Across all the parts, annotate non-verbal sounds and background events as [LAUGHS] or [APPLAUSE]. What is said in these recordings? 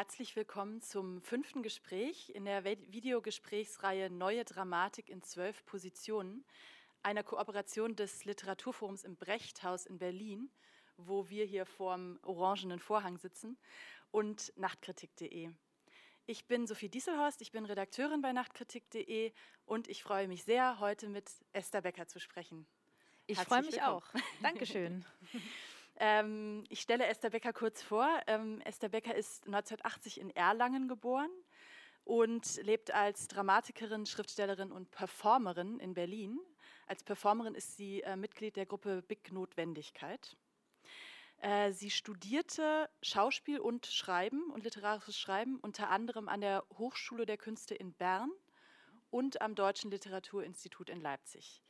Herzlich willkommen zum fünften Gespräch in der Videogesprächsreihe Neue Dramatik in zwölf Positionen, einer Kooperation des Literaturforums im Brechthaus in Berlin, wo wir hier vorm orangenen Vorhang sitzen, und nachtkritik.de. Ich bin Sophie Dieselhorst, ich bin Redakteurin bei nachtkritik.de und ich freue mich sehr, heute mit Esther Becker zu sprechen. Ich freue mich willkommen. auch. Dankeschön. [LAUGHS] Ähm, ich stelle Esther Becker kurz vor. Ähm, Esther Becker ist 1980 in Erlangen geboren und lebt als Dramatikerin, Schriftstellerin und Performerin in Berlin. Als Performerin ist sie äh, Mitglied der Gruppe Big Notwendigkeit. Äh, sie studierte Schauspiel und Schreiben und literarisches Schreiben unter anderem an der Hochschule der Künste in Bern und am Deutschen Literaturinstitut in Leipzig.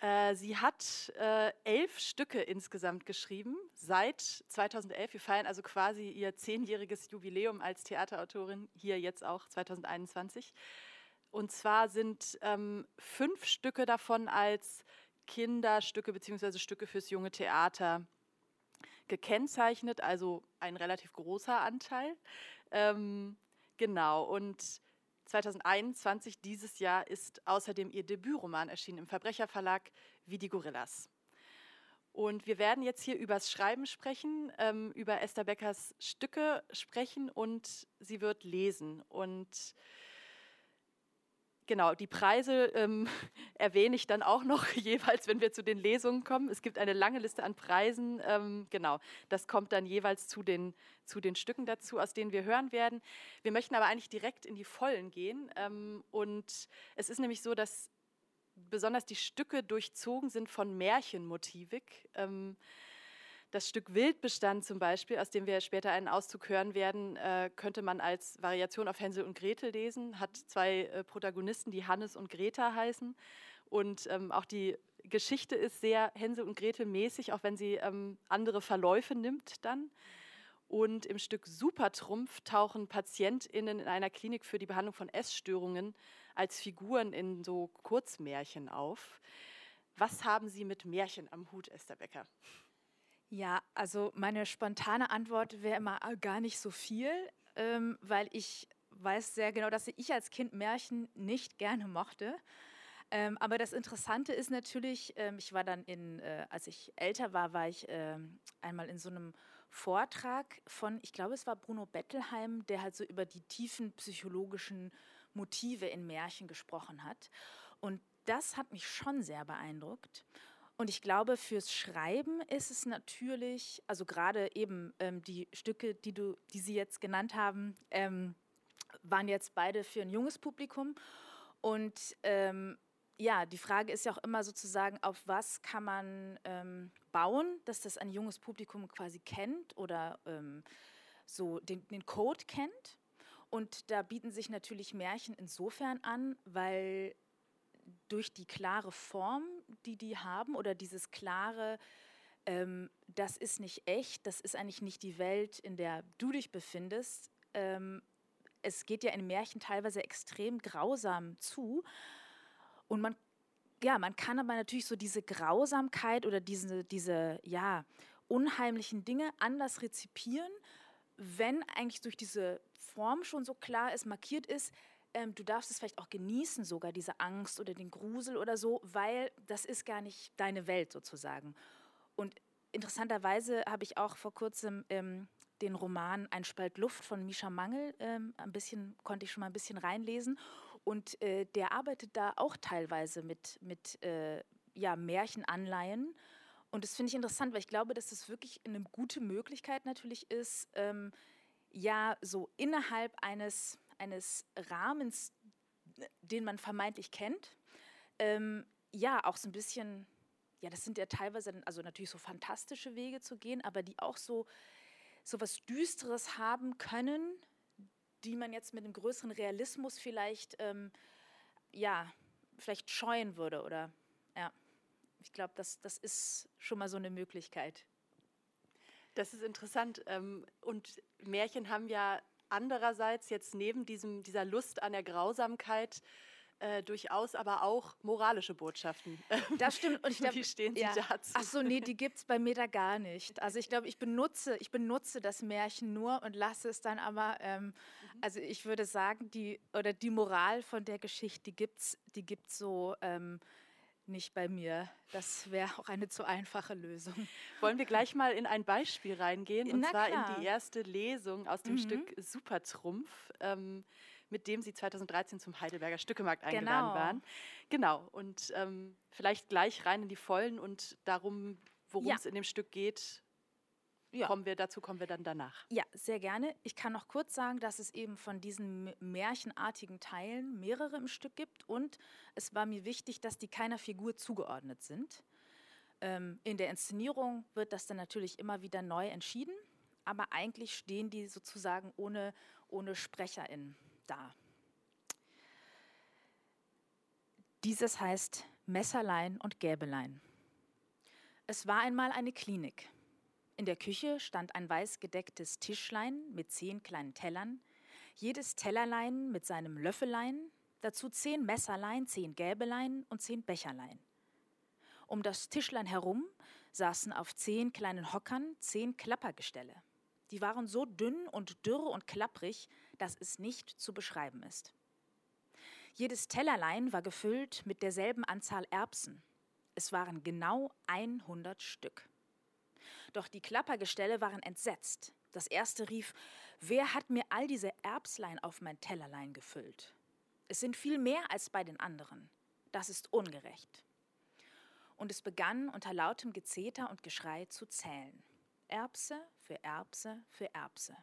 Äh, sie hat äh, elf Stücke insgesamt geschrieben seit 2011. Wir feiern also quasi ihr zehnjähriges Jubiläum als Theaterautorin, hier jetzt auch 2021. Und zwar sind ähm, fünf Stücke davon als Kinderstücke bzw. Stücke fürs junge Theater gekennzeichnet, also ein relativ großer Anteil. Ähm, genau, und 2021, dieses Jahr, ist außerdem ihr Debütroman erschienen im Verbrecherverlag Wie die Gorillas. Und wir werden jetzt hier übers Schreiben sprechen, ähm, über Esther Beckers Stücke sprechen und sie wird lesen. Und Genau, die Preise ähm, [LAUGHS] erwähne ich dann auch noch [LAUGHS] jeweils, wenn wir zu den Lesungen kommen. Es gibt eine lange Liste an Preisen. Ähm, genau, das kommt dann jeweils zu den, zu den Stücken dazu, aus denen wir hören werden. Wir möchten aber eigentlich direkt in die Vollen gehen. Ähm, und es ist nämlich so, dass besonders die Stücke durchzogen sind von Märchenmotivik. Ähm, das Stück Wildbestand zum Beispiel, aus dem wir später einen Auszug hören werden, äh, könnte man als Variation auf Hänsel und Gretel lesen. Hat zwei äh, Protagonisten, die Hannes und Greta heißen. Und ähm, auch die Geschichte ist sehr Hänsel und Gretel mäßig, auch wenn sie ähm, andere Verläufe nimmt dann. Und im Stück Supertrumpf tauchen PatientInnen in einer Klinik für die Behandlung von Essstörungen als Figuren in so Kurzmärchen auf. Was haben Sie mit Märchen am Hut, Esther Becker? Ja, also meine spontane Antwort wäre immer äh, gar nicht so viel, ähm, weil ich weiß sehr genau, dass ich als Kind Märchen nicht gerne mochte. Ähm, aber das Interessante ist natürlich, ähm, ich war dann in, äh, als ich älter war, war ich äh, einmal in so einem Vortrag von, ich glaube, es war Bruno Bettelheim, der halt so über die tiefen psychologischen Motive in Märchen gesprochen hat. Und das hat mich schon sehr beeindruckt. Und ich glaube, fürs Schreiben ist es natürlich, also gerade eben ähm, die Stücke, die, du, die Sie jetzt genannt haben, ähm, waren jetzt beide für ein junges Publikum. Und ähm, ja, die Frage ist ja auch immer sozusagen, auf was kann man ähm, bauen, dass das ein junges Publikum quasi kennt oder ähm, so den, den Code kennt. Und da bieten sich natürlich Märchen insofern an, weil durch die klare Form, die die haben oder dieses klare, ähm, das ist nicht echt, das ist eigentlich nicht die Welt, in der du dich befindest. Ähm, es geht ja in Märchen teilweise extrem grausam zu und man ja, man kann aber natürlich so diese Grausamkeit oder diese, diese ja, unheimlichen Dinge anders rezipieren, wenn eigentlich durch diese Form schon so klar ist, markiert ist, ähm, du darfst es vielleicht auch genießen, sogar diese Angst oder den Grusel oder so, weil das ist gar nicht deine Welt sozusagen. Und interessanterweise habe ich auch vor kurzem ähm, den Roman Ein Spalt Luft von Misha Mangel, ähm, ein bisschen, konnte ich schon mal ein bisschen reinlesen. Und äh, der arbeitet da auch teilweise mit, mit äh, ja, Märchenanleihen. Und das finde ich interessant, weil ich glaube, dass das wirklich eine gute Möglichkeit natürlich ist, ähm, ja, so innerhalb eines eines Rahmens, den man vermeintlich kennt, ähm, ja, auch so ein bisschen, ja, das sind ja teilweise, also natürlich so fantastische Wege zu gehen, aber die auch so, so was Düsteres haben können, die man jetzt mit einem größeren Realismus vielleicht, ähm, ja, vielleicht scheuen würde oder, ja. Ich glaube, das, das ist schon mal so eine Möglichkeit. Das ist interessant. Ähm, und Märchen haben ja andererseits jetzt neben diesem, dieser Lust an der Grausamkeit äh, durchaus aber auch moralische Botschaften. [LAUGHS] Das stimmt. Und ich glaub, Wie stehen Sie ja. dazu? Ach so, nee, die gibt es bei mir da gar nicht. Also ich glaube, ich benutze, ich benutze das Märchen nur und lasse es dann aber, ähm, mhm. also ich würde sagen, die, oder die Moral von der Geschichte, die gibt es die gibt's so ähm, nicht bei mir. Das wäre auch eine zu einfache Lösung. [LAUGHS] Wollen wir gleich mal in ein Beispiel reingehen? Und Na zwar klar. in die erste Lesung aus dem mhm. Stück Supertrumpf. Ähm, mit dem Sie 2013 zum Heidelberger Stückemarkt eingeladen genau. waren. Genau. Und ähm, vielleicht gleich rein in die Vollen und darum, worum ja. es in dem Stück geht. Ja. Kommen wir, dazu kommen wir dann danach. Ja, sehr gerne. Ich kann noch kurz sagen, dass es eben von diesen märchenartigen Teilen mehrere im Stück gibt und es war mir wichtig, dass die keiner Figur zugeordnet sind. Ähm, in der Inszenierung wird das dann natürlich immer wieder neu entschieden, aber eigentlich stehen die sozusagen ohne, ohne SprecherInnen da. Dieses heißt Messerlein und Gäbelein. Es war einmal eine Klinik. In der Küche stand ein weiß gedecktes Tischlein mit zehn kleinen Tellern, jedes Tellerlein mit seinem Löffelein, dazu zehn Messerlein, zehn Gäbelein und zehn Becherlein. Um das Tischlein herum saßen auf zehn kleinen Hockern zehn Klappergestelle. Die waren so dünn und dürr und klapprig, dass es nicht zu beschreiben ist. Jedes Tellerlein war gefüllt mit derselben Anzahl Erbsen. Es waren genau 100 Stück. Doch die Klappergestelle waren entsetzt. Das erste rief, wer hat mir all diese Erbslein auf mein Tellerlein gefüllt? Es sind viel mehr als bei den anderen. Das ist ungerecht. Und es begann unter lautem Gezeter und Geschrei zu zählen. Erbse für Erbse für Erbse.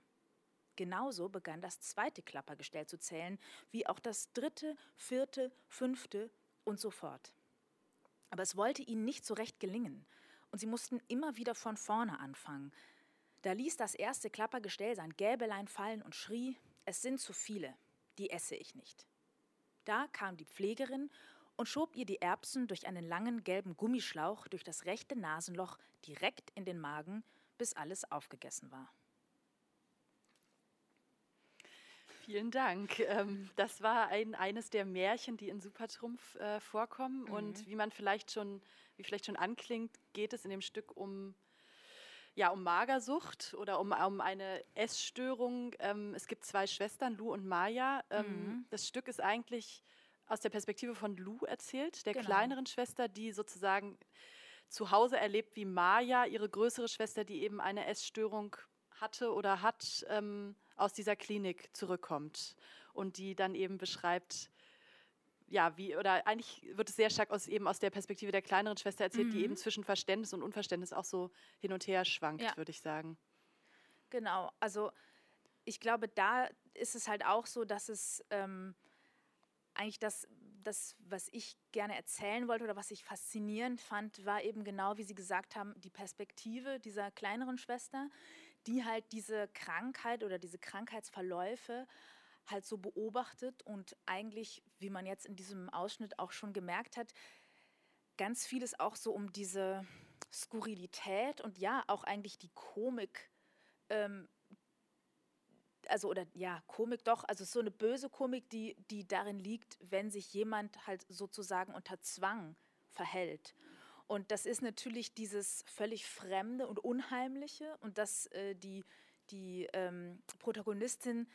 Genauso begann das zweite Klappergestell zu zählen, wie auch das dritte, vierte, fünfte und so fort. Aber es wollte ihnen nicht so recht gelingen, und sie mussten immer wieder von vorne anfangen. Da ließ das erste Klappergestell sein Gäbelein fallen und schrie, es sind zu viele, die esse ich nicht. Da kam die Pflegerin und schob ihr die Erbsen durch einen langen gelben Gummischlauch durch das rechte Nasenloch direkt in den Magen, bis alles aufgegessen war. Vielen Dank. Ähm, das war ein, eines der Märchen, die in Supertrumpf äh, vorkommen. Mhm. Und wie man vielleicht schon, wie vielleicht schon anklingt, geht es in dem Stück um, ja, um Magersucht oder um, um eine Essstörung. Ähm, es gibt zwei Schwestern, Lou und Maya. Ähm, mhm. Das Stück ist eigentlich aus der Perspektive von Lou erzählt, der genau. kleineren Schwester, die sozusagen zu Hause erlebt, wie Maya, ihre größere Schwester, die eben eine Essstörung hatte oder hat, ähm, aus dieser Klinik zurückkommt und die dann eben beschreibt, ja, wie, oder eigentlich wird es sehr stark aus, eben aus der Perspektive der kleineren Schwester erzählt, mhm. die eben zwischen Verständnis und Unverständnis auch so hin und her schwankt, ja. würde ich sagen. Genau, also ich glaube, da ist es halt auch so, dass es ähm, eigentlich das, das, was ich gerne erzählen wollte oder was ich faszinierend fand, war eben genau, wie Sie gesagt haben, die Perspektive dieser kleineren Schwester, die halt diese Krankheit oder diese Krankheitsverläufe halt so beobachtet und eigentlich, wie man jetzt in diesem Ausschnitt auch schon gemerkt hat, ganz vieles auch so um diese Skurrilität und ja, auch eigentlich die Komik, ähm, also oder ja, Komik doch, also so eine böse Komik, die, die darin liegt, wenn sich jemand halt sozusagen unter Zwang verhält. Und das ist natürlich dieses völlig Fremde und Unheimliche und dass äh, die, die ähm, Protagonistin,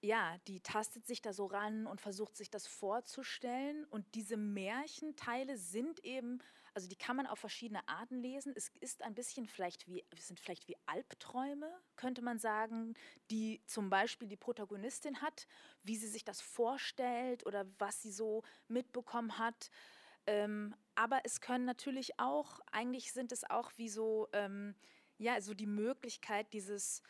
ja, die tastet sich da so ran und versucht sich das vorzustellen. Und diese Märchenteile sind eben, also die kann man auf verschiedene Arten lesen. Es ist ein bisschen vielleicht wie, sind vielleicht wie Albträume, könnte man sagen, die zum Beispiel die Protagonistin hat, wie sie sich das vorstellt oder was sie so mitbekommen hat. Ähm, aber es können natürlich auch, eigentlich sind es auch wie so, ähm, ja, so die Möglichkeit, dieses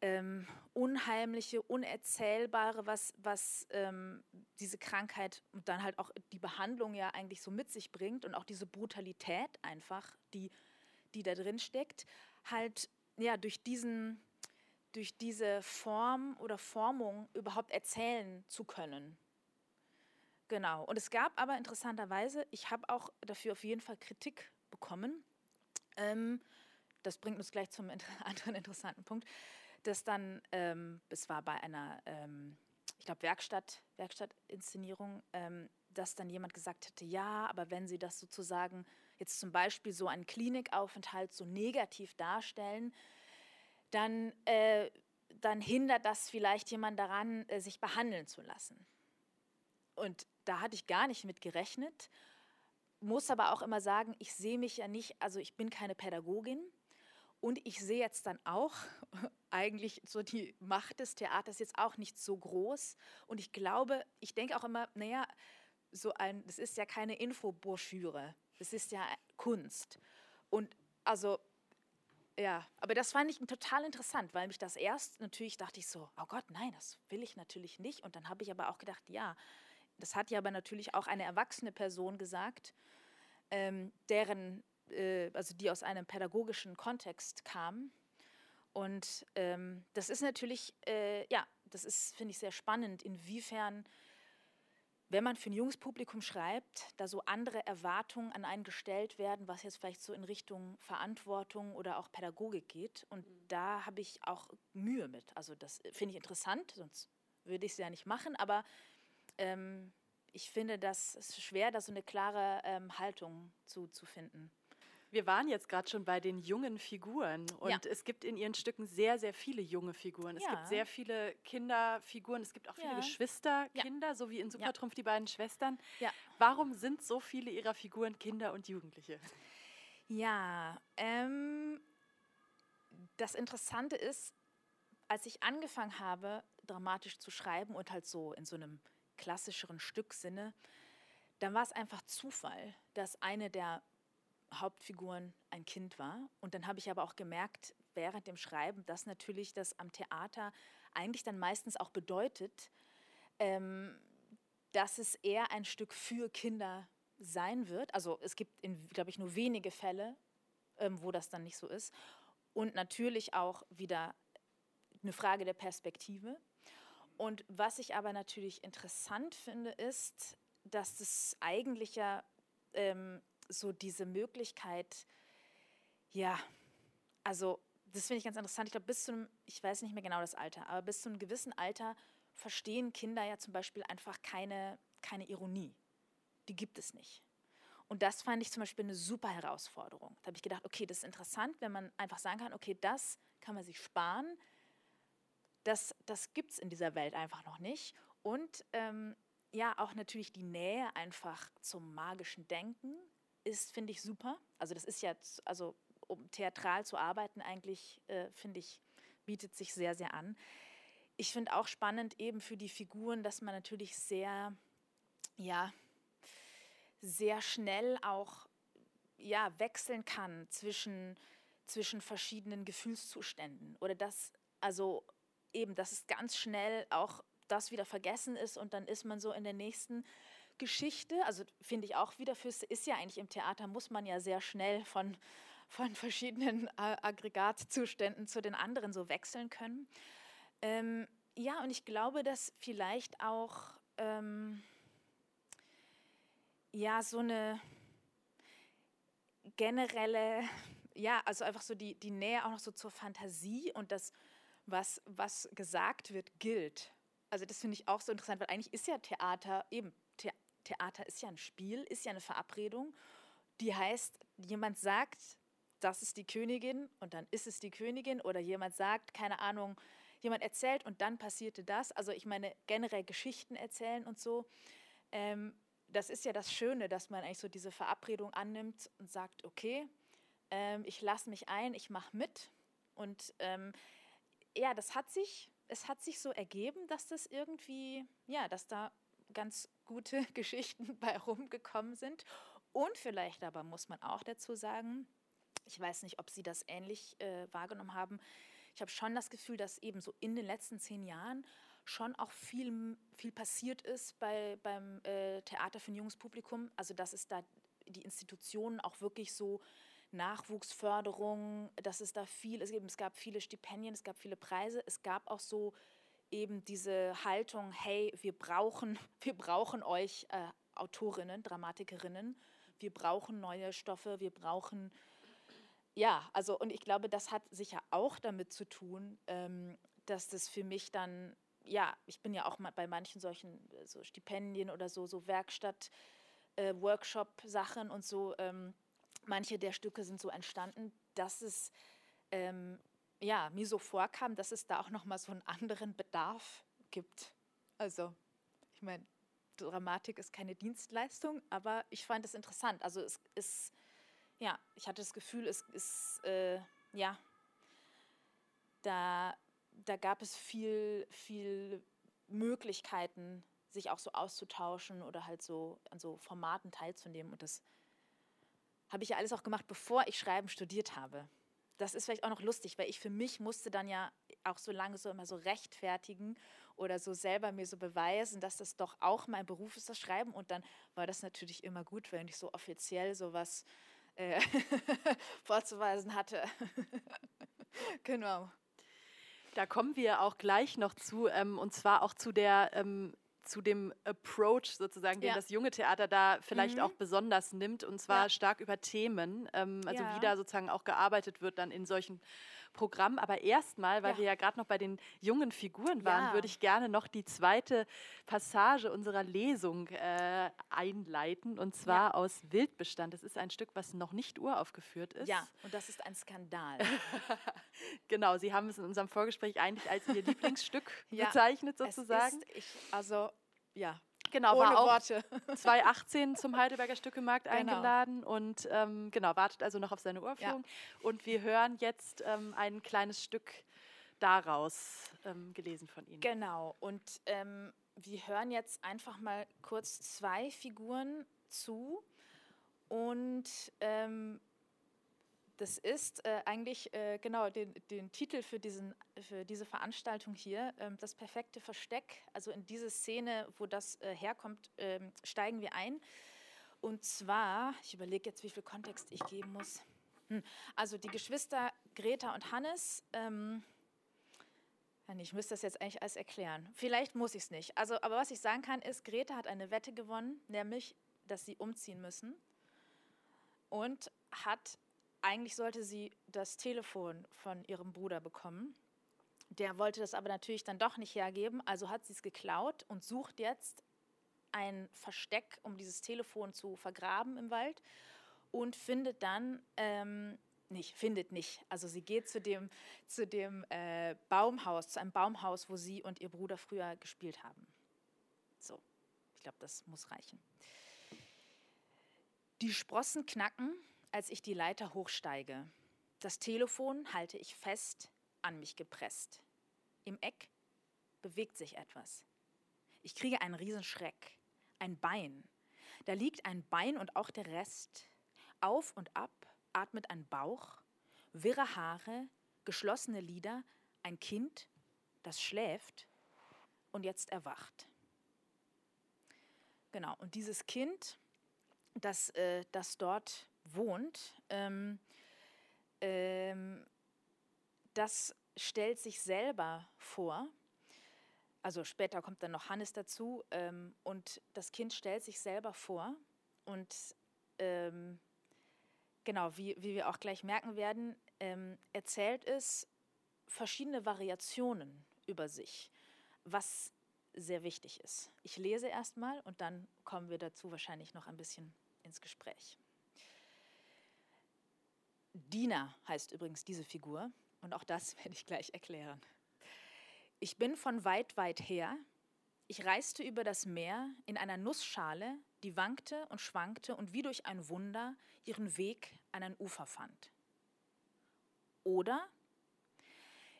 ähm, Unheimliche, Unerzählbare, was, was ähm, diese Krankheit und dann halt auch die Behandlung ja eigentlich so mit sich bringt und auch diese Brutalität einfach, die, die da drin steckt, halt ja durch diesen durch diese Form oder Formung überhaupt erzählen zu können. Genau. Und es gab aber interessanterweise, ich habe auch dafür auf jeden Fall Kritik bekommen. Ähm, das bringt uns gleich zum [LAUGHS] anderen interessanten Punkt, dass dann, ähm, es war bei einer, ähm, ich glaube, Werkstatt, Werkstattinszenierung, ähm, dass dann jemand gesagt hätte, ja, aber wenn Sie das sozusagen jetzt zum Beispiel so einen Klinikaufenthalt so negativ darstellen, dann, äh, dann hindert das vielleicht jemand daran, äh, sich behandeln zu lassen. Und da hatte ich gar nicht mit gerechnet, muss aber auch immer sagen, ich sehe mich ja nicht, also ich bin keine Pädagogin und ich sehe jetzt dann auch [LAUGHS] eigentlich so die Macht des Theaters jetzt auch nicht so groß und ich glaube, ich denke auch immer, naja, so ein, das ist ja keine Infobroschüre, das ist ja Kunst. Und also, ja, aber das fand ich total interessant, weil mich das erst natürlich dachte ich so, oh Gott, nein, das will ich natürlich nicht. Und dann habe ich aber auch gedacht, ja, das hat ja aber natürlich auch eine erwachsene Person gesagt, ähm, deren, äh, also die aus einem pädagogischen Kontext kam. Und ähm, das ist natürlich, äh, ja, das ist, finde ich, sehr spannend, inwiefern wenn man für ein junges Publikum schreibt, da so andere Erwartungen an einen gestellt werden, was jetzt vielleicht so in Richtung Verantwortung oder auch Pädagogik geht. Und mhm. da habe ich auch Mühe mit. Also das finde ich interessant, sonst würde ich es ja nicht machen. Aber ähm, ich finde, das ist schwer, da so eine klare ähm, Haltung zu, zu finden. Wir waren jetzt gerade schon bei den jungen Figuren und ja. es gibt in ihren Stücken sehr, sehr viele junge Figuren. Es ja. gibt sehr viele Kinderfiguren, es gibt auch viele ja. Geschwisterkinder, so wie in Supertrumpf die beiden Schwestern. Warum sind so viele ihrer Figuren Kinder und Jugendliche? Ja, ähm, das Interessante ist, als ich angefangen habe, dramatisch zu schreiben und halt so in so einem klassischeren Stücksinne, dann war es einfach Zufall, dass eine der Hauptfiguren ein Kind war. Und dann habe ich aber auch gemerkt, während dem Schreiben, dass natürlich das am Theater eigentlich dann meistens auch bedeutet, ähm, dass es eher ein Stück für Kinder sein wird. Also es gibt, glaube ich, nur wenige Fälle, ähm, wo das dann nicht so ist. Und natürlich auch wieder eine Frage der Perspektive. Und was ich aber natürlich interessant finde, ist, dass das eigentlich ja ähm, so diese Möglichkeit, ja, also das finde ich ganz interessant. Ich glaube, bis zu einem, ich weiß nicht mehr genau das Alter, aber bis zu einem gewissen Alter verstehen Kinder ja zum Beispiel einfach keine, keine Ironie. Die gibt es nicht. Und das fand ich zum Beispiel eine super Herausforderung. Da habe ich gedacht, okay, das ist interessant, wenn man einfach sagen kann, okay, das kann man sich sparen. Das, das gibt es in dieser Welt einfach noch nicht. Und ähm, ja, auch natürlich die Nähe einfach zum magischen Denken, ist, finde ich, super. Also das ist ja, also um theatral zu arbeiten eigentlich, äh, finde ich, bietet sich sehr, sehr an. Ich finde auch spannend eben für die Figuren, dass man natürlich sehr, ja, sehr schnell auch ja, wechseln kann zwischen, zwischen verschiedenen Gefühlszuständen. Oder dass, also eben, dass es ganz schnell auch das wieder vergessen ist und dann ist man so in der nächsten Geschichte, also finde ich auch wieder fürs, ist ja eigentlich im Theater, muss man ja sehr schnell von, von verschiedenen Aggregatzuständen zu den anderen so wechseln können. Ähm, ja, und ich glaube, dass vielleicht auch ähm, ja so eine generelle, ja, also einfach so die, die Nähe auch noch so zur Fantasie und das, was, was gesagt wird, gilt. Also das finde ich auch so interessant, weil eigentlich ist ja Theater eben Theater ist ja ein Spiel, ist ja eine Verabredung, die heißt, jemand sagt, das ist die Königin und dann ist es die Königin oder jemand sagt, keine Ahnung, jemand erzählt und dann passierte das. Also ich meine generell Geschichten erzählen und so. Ähm, das ist ja das Schöne, dass man eigentlich so diese Verabredung annimmt und sagt, okay, ähm, ich lasse mich ein, ich mache mit. Und ähm, ja, das hat sich, es hat sich so ergeben, dass das irgendwie, ja, dass da ganz gute [LAUGHS] Geschichten bei rumgekommen sind. Und vielleicht aber muss man auch dazu sagen, ich weiß nicht, ob Sie das ähnlich äh, wahrgenommen haben. Ich habe schon das Gefühl, dass eben so in den letzten zehn Jahren schon auch viel, viel passiert ist bei, beim äh, Theater für ein junges Publikum. Also dass es da die Institutionen auch wirklich so Nachwuchsförderung, dass es da viel, es, es gab viele Stipendien, es gab viele Preise, es gab auch so eben diese Haltung, hey, wir brauchen, [LAUGHS] wir brauchen euch äh, Autorinnen, Dramatikerinnen, wir brauchen neue Stoffe, wir brauchen, ja, also und ich glaube, das hat sicher auch damit zu tun, ähm, dass das für mich dann ja, ich bin ja auch mal bei manchen solchen äh, so Stipendien oder so, so Werkstatt, äh, Workshop-Sachen und so. Ähm, manche der Stücke sind so entstanden, dass es ähm, ja, mir so vorkam, dass es da auch nochmal so einen anderen Bedarf gibt. Also, ich meine, Dramatik ist keine Dienstleistung, aber ich fand es interessant. Also es ist, ja, ich hatte das Gefühl, es ist, äh, ja, da, da gab es viel, viel Möglichkeiten, sich auch so auszutauschen oder halt so an so Formaten teilzunehmen. Und das habe ich ja alles auch gemacht, bevor ich Schreiben studiert habe. Das ist vielleicht auch noch lustig, weil ich für mich musste dann ja auch so lange so immer so rechtfertigen oder so selber mir so beweisen, dass das doch auch mein Beruf ist, das Schreiben. Und dann war das natürlich immer gut, wenn ich so offiziell sowas äh, [LAUGHS] vorzuweisen hatte. [LAUGHS] genau. Da kommen wir auch gleich noch zu, ähm, und zwar auch zu der ähm, zu dem Approach sozusagen, den ja. das junge Theater da vielleicht mhm. auch besonders nimmt, und zwar ja. stark über Themen, ähm, also wie da sozusagen auch gearbeitet wird dann in solchen Programm. Aber erstmal, weil ja. wir ja gerade noch bei den jungen Figuren waren, ja. würde ich gerne noch die zweite Passage unserer Lesung äh, einleiten. Und zwar ja. aus Wildbestand. Das ist ein Stück, was noch nicht uraufgeführt ist. Ja, und das ist ein Skandal. [LAUGHS] genau, Sie haben es in unserem Vorgespräch eigentlich als Ihr [LAUGHS] Lieblingsstück bezeichnet, sozusagen. Es ist, ich, also, ja, Genau, Ohne war auch Worte. [LAUGHS] 2018 zum Heidelberger Stückemarkt genau. eingeladen und ähm, genau, wartet also noch auf seine Uraufführung. Ja. Und wir hören jetzt ähm, ein kleines Stück daraus, ähm, gelesen von Ihnen. Genau, und ähm, wir hören jetzt einfach mal kurz zwei Figuren zu und ähm, das ist äh, eigentlich äh, genau den, den Titel für, diesen, für diese Veranstaltung hier, äh, das perfekte Versteck. Also in diese Szene, wo das äh, herkommt, ähm, steigen wir ein. Und zwar, ich überlege jetzt, wie viel Kontext ich geben muss. Hm. Also die Geschwister Greta und Hannes. Ähm, ich müsste das jetzt eigentlich alles erklären. Vielleicht muss ich es nicht. Also, aber was ich sagen kann, ist, Greta hat eine Wette gewonnen, nämlich, dass sie umziehen müssen. Und hat eigentlich sollte sie das Telefon von ihrem Bruder bekommen. Der wollte das aber natürlich dann doch nicht hergeben, also hat sie es geklaut und sucht jetzt ein Versteck, um dieses Telefon zu vergraben im Wald und findet dann, ähm, nicht, findet nicht, also sie geht zu dem, zu dem äh, Baumhaus, zu einem Baumhaus, wo sie und ihr Bruder früher gespielt haben. So, ich glaube, das muss reichen. Die Sprossen knacken, als ich die Leiter hochsteige. Das Telefon halte ich fest an mich gepresst. Im Eck bewegt sich etwas. Ich kriege einen Riesenschreck. Ein Bein. Da liegt ein Bein und auch der Rest. Auf und ab atmet ein Bauch, wirre Haare, geschlossene Lider, ein Kind, das schläft und jetzt erwacht. Genau, und dieses Kind, das, äh, das dort wohnt, ähm, ähm, das stellt sich selber vor. Also später kommt dann noch Hannes dazu ähm, und das Kind stellt sich selber vor und ähm, genau, wie, wie wir auch gleich merken werden, ähm, erzählt es verschiedene Variationen über sich, was sehr wichtig ist. Ich lese erstmal und dann kommen wir dazu wahrscheinlich noch ein bisschen ins Gespräch. Dina heißt übrigens diese Figur und auch das [LAUGHS] werde ich gleich erklären. Ich bin von weit, weit her. Ich reiste über das Meer in einer Nussschale, die wankte und schwankte und wie durch ein Wunder ihren Weg an ein Ufer fand. Oder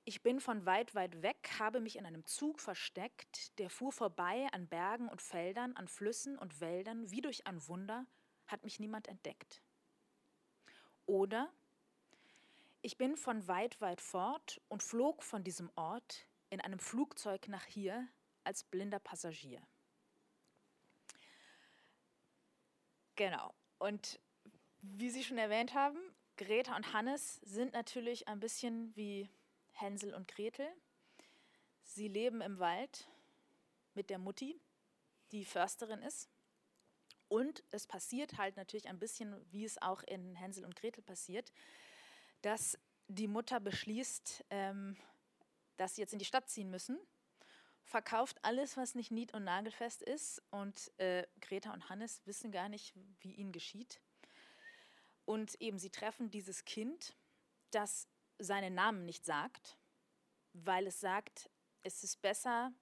ich bin von weit, weit weg, habe mich in einem Zug versteckt, der fuhr vorbei an Bergen und Feldern, an Flüssen und Wäldern, wie durch ein Wunder, hat mich niemand entdeckt. Oder ich bin von weit, weit fort und flog von diesem Ort in einem Flugzeug nach hier als blinder Passagier. Genau. Und wie Sie schon erwähnt haben, Greta und Hannes sind natürlich ein bisschen wie Hänsel und Gretel. Sie leben im Wald mit der Mutti, die Försterin ist. Und es passiert halt natürlich ein bisschen, wie es auch in Hänsel und Gretel passiert dass die Mutter beschließt, ähm, dass sie jetzt in die Stadt ziehen müssen. verkauft alles, was nicht nied- und nagelfest ist. Und äh, Greta und Hannes wissen gar nicht, wie ihnen geschieht. Und eben sie treffen dieses Kind, das seinen Namen nicht sagt, weil es sagt, es ist besser,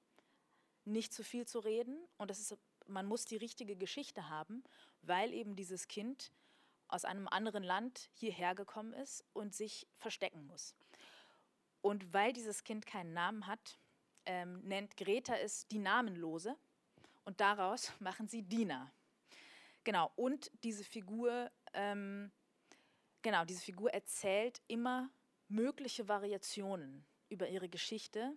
nicht zu viel zu reden und es ist, man muss die richtige Geschichte haben, weil eben dieses Kind aus einem anderen Land hierher gekommen ist und sich verstecken muss. Und weil dieses Kind keinen Namen hat, ähm, nennt Greta es die Namenlose und daraus [LAUGHS] machen sie Dina. Genau, und diese Figur, ähm, genau, diese Figur erzählt immer mögliche Variationen über ihre Geschichte,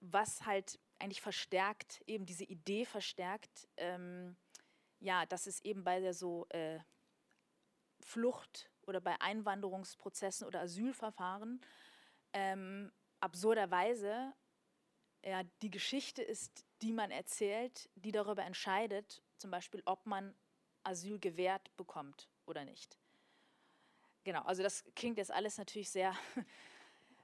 was halt eigentlich verstärkt, eben diese Idee verstärkt, ähm, ja, dass es eben bei der so äh, Flucht oder bei Einwanderungsprozessen oder Asylverfahren ähm, absurderweise ja, die Geschichte ist, die man erzählt, die darüber entscheidet, zum Beispiel, ob man Asyl gewährt bekommt oder nicht. Genau, also das klingt jetzt alles natürlich sehr. [LAUGHS]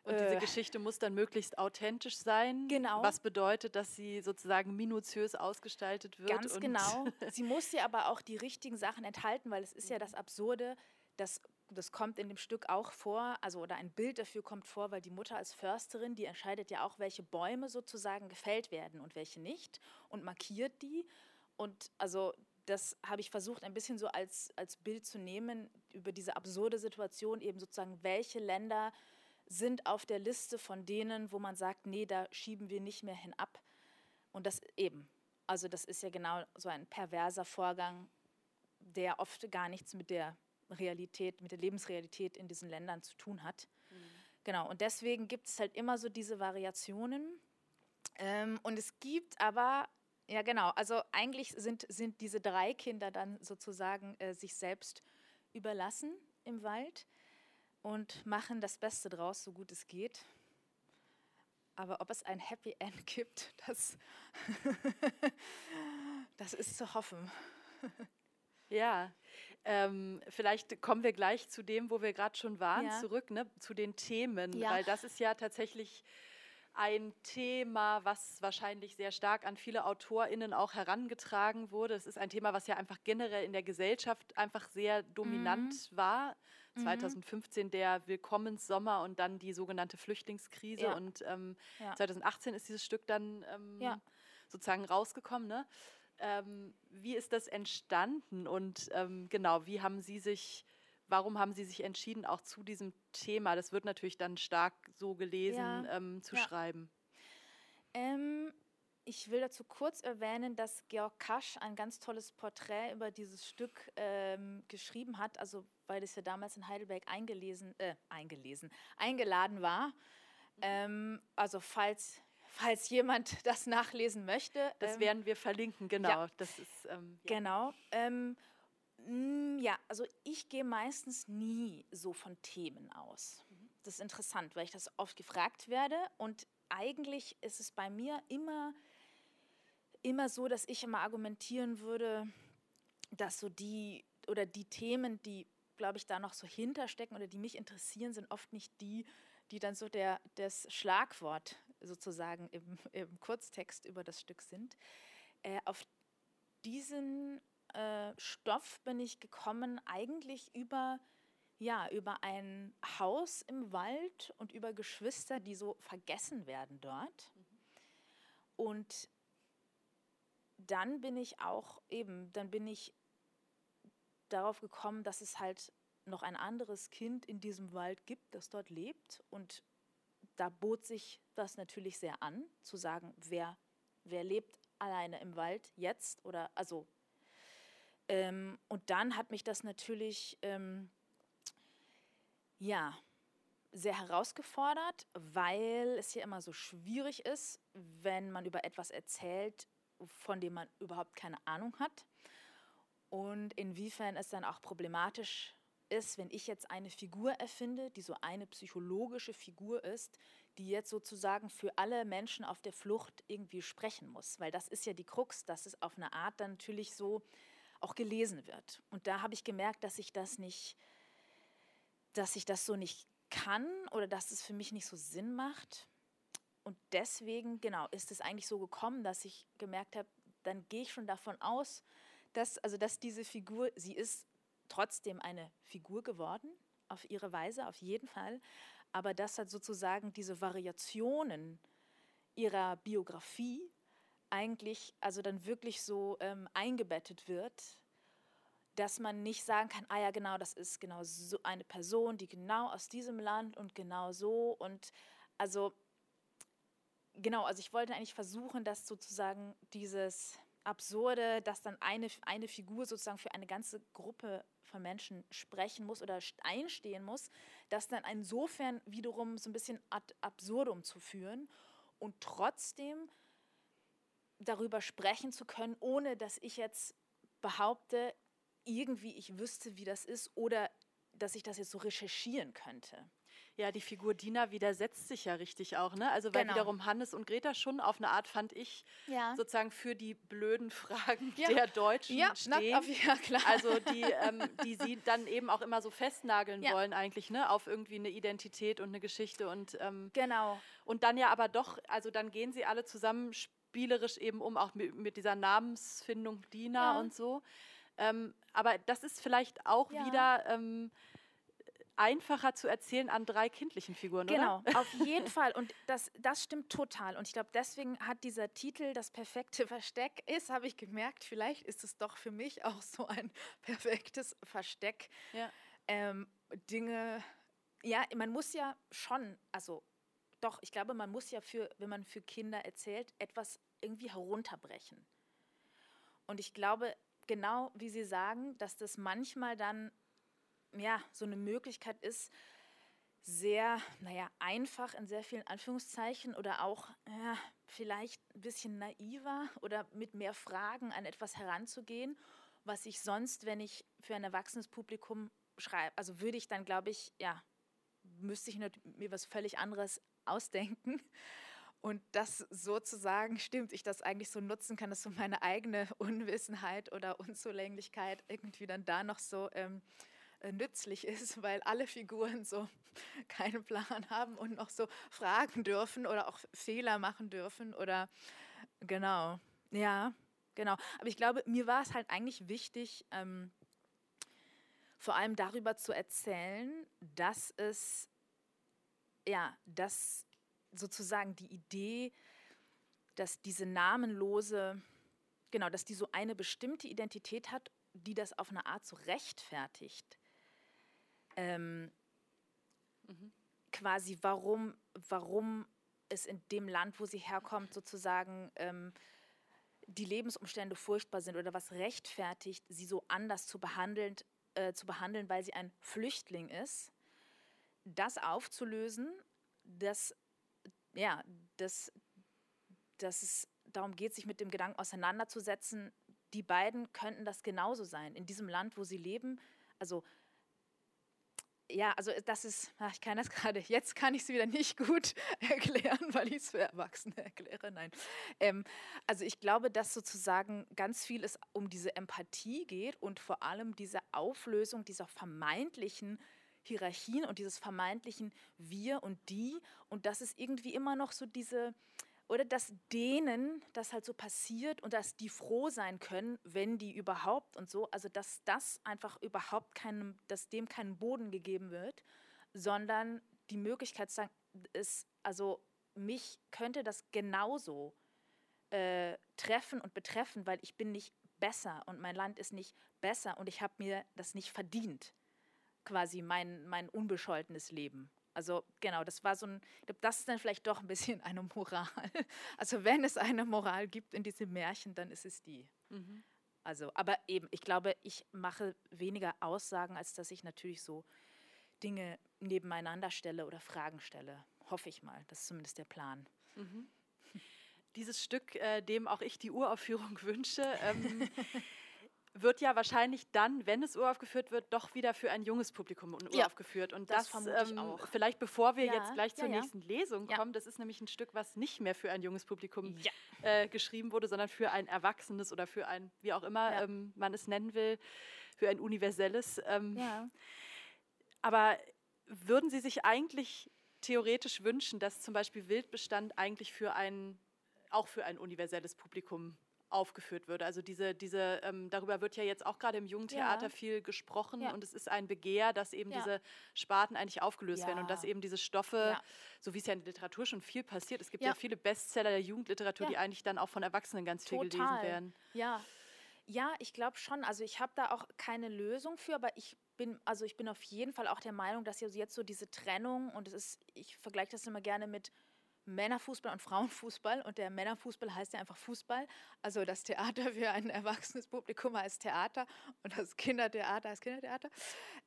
Und diese äh, Geschichte muss dann möglichst authentisch sein. Genau. Was bedeutet, dass sie sozusagen minutiös ausgestaltet wird. Ganz genau. [LAUGHS] Sie muss ja aber auch die richtigen Sachen enthalten, weil es ist ja das Absurde, dass das kommt in dem Stück auch vor, also oder ein Bild dafür kommt vor, weil die Mutter als Försterin, die entscheidet ja auch, welche Bäume sozusagen gefällt werden und welche nicht und markiert die. Und also das habe ich versucht, ein bisschen so als, als Bild zu nehmen über diese absurde Situation, eben sozusagen, welche Länder sind auf der Liste von denen, wo man sagt, nee, da schieben wir nicht mehr hinab. Und das eben, also das ist ja genau so ein perverser Vorgang, der oft gar nichts mit der Realität, mit der Lebensrealität in diesen Ländern zu tun hat. Mhm. Genau, und deswegen gibt es halt immer so diese Variationen. Ähm, und es gibt aber, ja genau, also eigentlich sind, sind diese drei Kinder dann sozusagen äh, sich selbst überlassen im Wald und machen das Beste draus, so gut es geht. Aber ob es ein Happy End [LAUGHS] gibt, das, [LAUGHS] das ist zu hoffen. [LAUGHS] Ja, ähm, vielleicht kommen wir gleich zu dem, wo wir gerade schon waren, ja. zurück, ne, zu den Themen, ja. weil das ist ja tatsächlich ein Thema, was wahrscheinlich sehr stark an viele AutorInnen auch herangetragen wurde. Es ist ein Thema, was ja einfach generell in der Gesellschaft einfach sehr dominant mhm. war. 2015 mhm. der Willkommenssommer und dann die sogenannte Flüchtlingskrise. Ja. Und ähm, ja. 2018 ist dieses Stück dann ähm, ja. sozusagen rausgekommen. Ne? Ähm, wie ist das entstanden und ähm, genau, wie haben Sie sich, warum haben Sie sich entschieden, auch zu diesem Thema, das wird natürlich dann stark so gelesen, ja. ähm, zu ja. schreiben? Ähm, ich will dazu kurz erwähnen, dass Georg Kasch ein ganz tolles Porträt über dieses Stück ähm, geschrieben hat, also weil es ja damals in Heidelberg eingelesen, äh, eingelesen, eingeladen war. Ähm, also falls falls jemand [LAUGHS] das nachlesen möchte. Das ähm, werden wir verlinken, genau. Ja. Das ist, ähm, ja. Genau. Ähm, mm, ja, also ich gehe meistens nie so von Themen aus. Mhm. Das ist interessant, weil ich das oft gefragt werde und eigentlich ist es bei mir immer, immer so, dass ich immer argumentieren würde, dass so die oder die Themen, die, glaube ich, da noch so hinterstecken oder die mich interessieren, sind oft nicht die, die dann so der, das Schlagwort sozusagen im, im Kurztext über das Stück sind. Äh, auf diesen äh, Stoff bin ich gekommen eigentlich über, ja, über ein Haus im Wald und über Geschwister, die so vergessen werden dort. Mhm. Und dann bin ich auch eben, dann bin ich darauf gekommen, dass es halt noch ein anderes Kind in diesem Wald gibt, das dort lebt und da bot sich das natürlich sehr an, zu sagen, wer, wer lebt alleine im Wald jetzt oder also. Ähm, und dann hat mich das natürlich ähm, ja sehr herausgefordert, weil es hier immer so schwierig ist, wenn man über etwas erzählt, von dem man überhaupt keine Ahnung hat. Und inwiefern es dann auch problematisch ist, wenn ich jetzt eine Figur erfinde, die so eine psychologische Figur ist, die jetzt sozusagen für alle Menschen auf der Flucht irgendwie sprechen muss. Weil das ist ja die Krux, dass es auf eine Art dann natürlich so auch gelesen wird. Und da habe ich gemerkt, dass ich das nicht, dass ich das so nicht kann oder dass es für mich nicht so Sinn macht. und deswegen, genau, ist es eigentlich so gekommen, dass ich gemerkt habe, dann gehe ich schon davon aus, dass, also dass diese Figur, sie ist trotzdem eine Figur geworden, auf ihre Weise, auf jeden Fall, aber dass halt sozusagen diese Variationen ihrer Biografie eigentlich, also dann wirklich so ähm, eingebettet wird, dass man nicht sagen kann, ah ja, genau, das ist genau so eine Person, die genau aus diesem Land und genau so. Und also genau, also ich wollte eigentlich versuchen, dass sozusagen dieses Absurde, dass dann eine, eine Figur sozusagen für eine ganze Gruppe von Menschen sprechen muss oder einstehen muss, das dann insofern wiederum so ein bisschen ad absurdum zu führen und trotzdem darüber sprechen zu können, ohne dass ich jetzt behaupte, irgendwie ich wüsste, wie das ist oder dass ich das jetzt so recherchieren könnte. Ja, die Figur Dina widersetzt sich ja richtig auch, ne? Also weil genau. wiederum Hannes und Greta schon auf eine Art, fand ich, ja. sozusagen für die blöden Fragen ja. der Deutschen ja, stehen. Auf, ja, klar. Also die, ähm, die sie dann eben auch immer so festnageln ja. wollen eigentlich, ne? Auf irgendwie eine Identität und eine Geschichte und ähm, genau. Und dann ja aber doch, also dann gehen sie alle zusammen spielerisch eben um, auch mit, mit dieser Namensfindung Dina und so. Ähm, aber das ist vielleicht auch wieder ähm, einfacher zu erzählen an drei kindlichen Figuren, genau, oder? Genau, auf [LAUGHS] jeden Fall. Und das, das stimmt total. Und ich glaube, deswegen hat dieser Titel das perfekte Versteck ist, habe ich gemerkt, vielleicht ist es doch für mich auch so ein [LAUGHS] perfektes Versteck. Ja. Ähm, Dinge, ja, man muss ja schon, also doch, ich glaube, man muss ja für, wenn man für Kinder erzählt, etwas irgendwie herunterbrechen. Und ich glaube, genau wie Sie sagen, dass das manchmal dann ja, so eine Möglichkeit ist, sehr, naja, einfach in sehr vielen Anführungszeichen oder auch ja, vielleicht ein bisschen naiver oder mit mehr Fragen an etwas heranzugehen, was ich sonst, wenn ich für ein erwachsenes Publikum schreibe, also würde ich dann, glaube ich, ja, müsste ich mir was völlig anderes ausdenken. Und das sozusagen stimmt, ich das eigentlich so nutzen kann, dass so meine eigene Unwissenheit oder Unzulänglichkeit irgendwie dann da noch so ähm, äh, nützlich ist, [LAUGHS] weil alle Figuren so [LAUGHS] keinen Plan haben und noch so fragen dürfen oder auch Fehler machen dürfen oder genau, ja, genau. Aber ich glaube, mir war es halt eigentlich wichtig, ähm, vor allem darüber zu erzählen, dass es, ja, dass sozusagen die Idee, dass diese namenlose, genau, dass die so eine bestimmte Identität hat, die das auf eine Art so rechtfertigt, ähm, mhm. quasi, warum, warum es in dem Land, wo sie herkommt, sozusagen ähm, die Lebensumstände furchtbar sind oder was rechtfertigt, sie so anders zu behandeln, äh, zu behandeln, weil sie ein Flüchtling ist, das aufzulösen, dass, ja, dass, dass es darum geht, sich mit dem Gedanken auseinanderzusetzen, die beiden könnten das genauso sein. In diesem Land, wo sie leben, also ja, also äh, das ist, ach, ich kann das [LAUGHS] gerade, jetzt kann ich es wieder nicht gut [LAUGHS] erklären, weil ich es für Erwachsene erkläre. Nein. Ähm, also ich glaube, dass sozusagen ganz viel es um diese Empathie geht und vor allem diese Auflösung dieser vermeintlichen Hierarchien und dieses vermeintlichen Wir und Die und dass es irgendwie immer noch so diese, oder dass denen das halt so passiert und dass die froh sein können, wenn die überhaupt und so, also dass das einfach überhaupt keinem, dass dem keinen Boden gegeben wird, sondern die Möglichkeit zu ist, also mich könnte das genauso äh, treffen und betreffen, weil ich bin nicht besser und mein Land ist nicht besser und ich habe mir das nicht verdient, quasi mein, mein unbescholtenes Leben. Also genau, das war so ein, das ist dann vielleicht doch ein bisschen eine Moral. Also wenn es eine Moral gibt in diesem Märchen, dann ist es die. Mhm. Also, aber eben, ich glaube, ich mache weniger Aussagen, als dass ich natürlich so Dinge nebeneinander stelle oder Fragen stelle. Hoffe ich mal. Das ist zumindest der Plan. Mhm. Dieses Stück, äh, dem auch ich die Uraufführung [LAUGHS] wünsche, ähm, [LAUGHS] wird ja wahrscheinlich dann, wenn es uraufgeführt wird, doch wieder für ein junges Publikum uraufgeführt. Ja, und das, das ähm, vielleicht bevor wir ja, jetzt gleich zur ja, nächsten Lesung kommen, das ist nämlich ein Stück, was nicht mehr für ein junges Publikum äh, geschrieben wurde, sondern für ein erwachsenes oder für ein, wie auch immer ähm, man es nennen will, für ein universelles. Ähm, aber würden Sie sich eigentlich theoretisch wünschen, dass zum Beispiel Wildbestand eigentlich für ein, auch für ein universelles Publikum aufgeführt würde. Also diese, diese, ähm, darüber wird ja jetzt auch gerade im Jugendtheater ja. viel gesprochen ja. und es ist ein Begehr, dass eben ja. diese Sparten eigentlich aufgelöst werden und dass eben diese Stoffe, so wie es ja in der Literatur schon viel passiert, es gibt ja, viele Bestseller der Jugendliteratur, die eigentlich dann auch von Erwachsenen ganz Total. viel gelesen werden. Ja. Ja, ich glaube schon. Also ich habe da auch keine Lösung für, aber ich bin, also ich bin auf jeden Fall auch der Meinung, dass jetzt so diese Trennung und es ist, ich vergleiche das immer gerne mit Männerfußball und Frauenfußball und der Männerfußball heißt ja einfach Fußball. Also das Theater für ein erwachsenes Publikum heißt Theater und das Kindertheater heißt Kindertheater.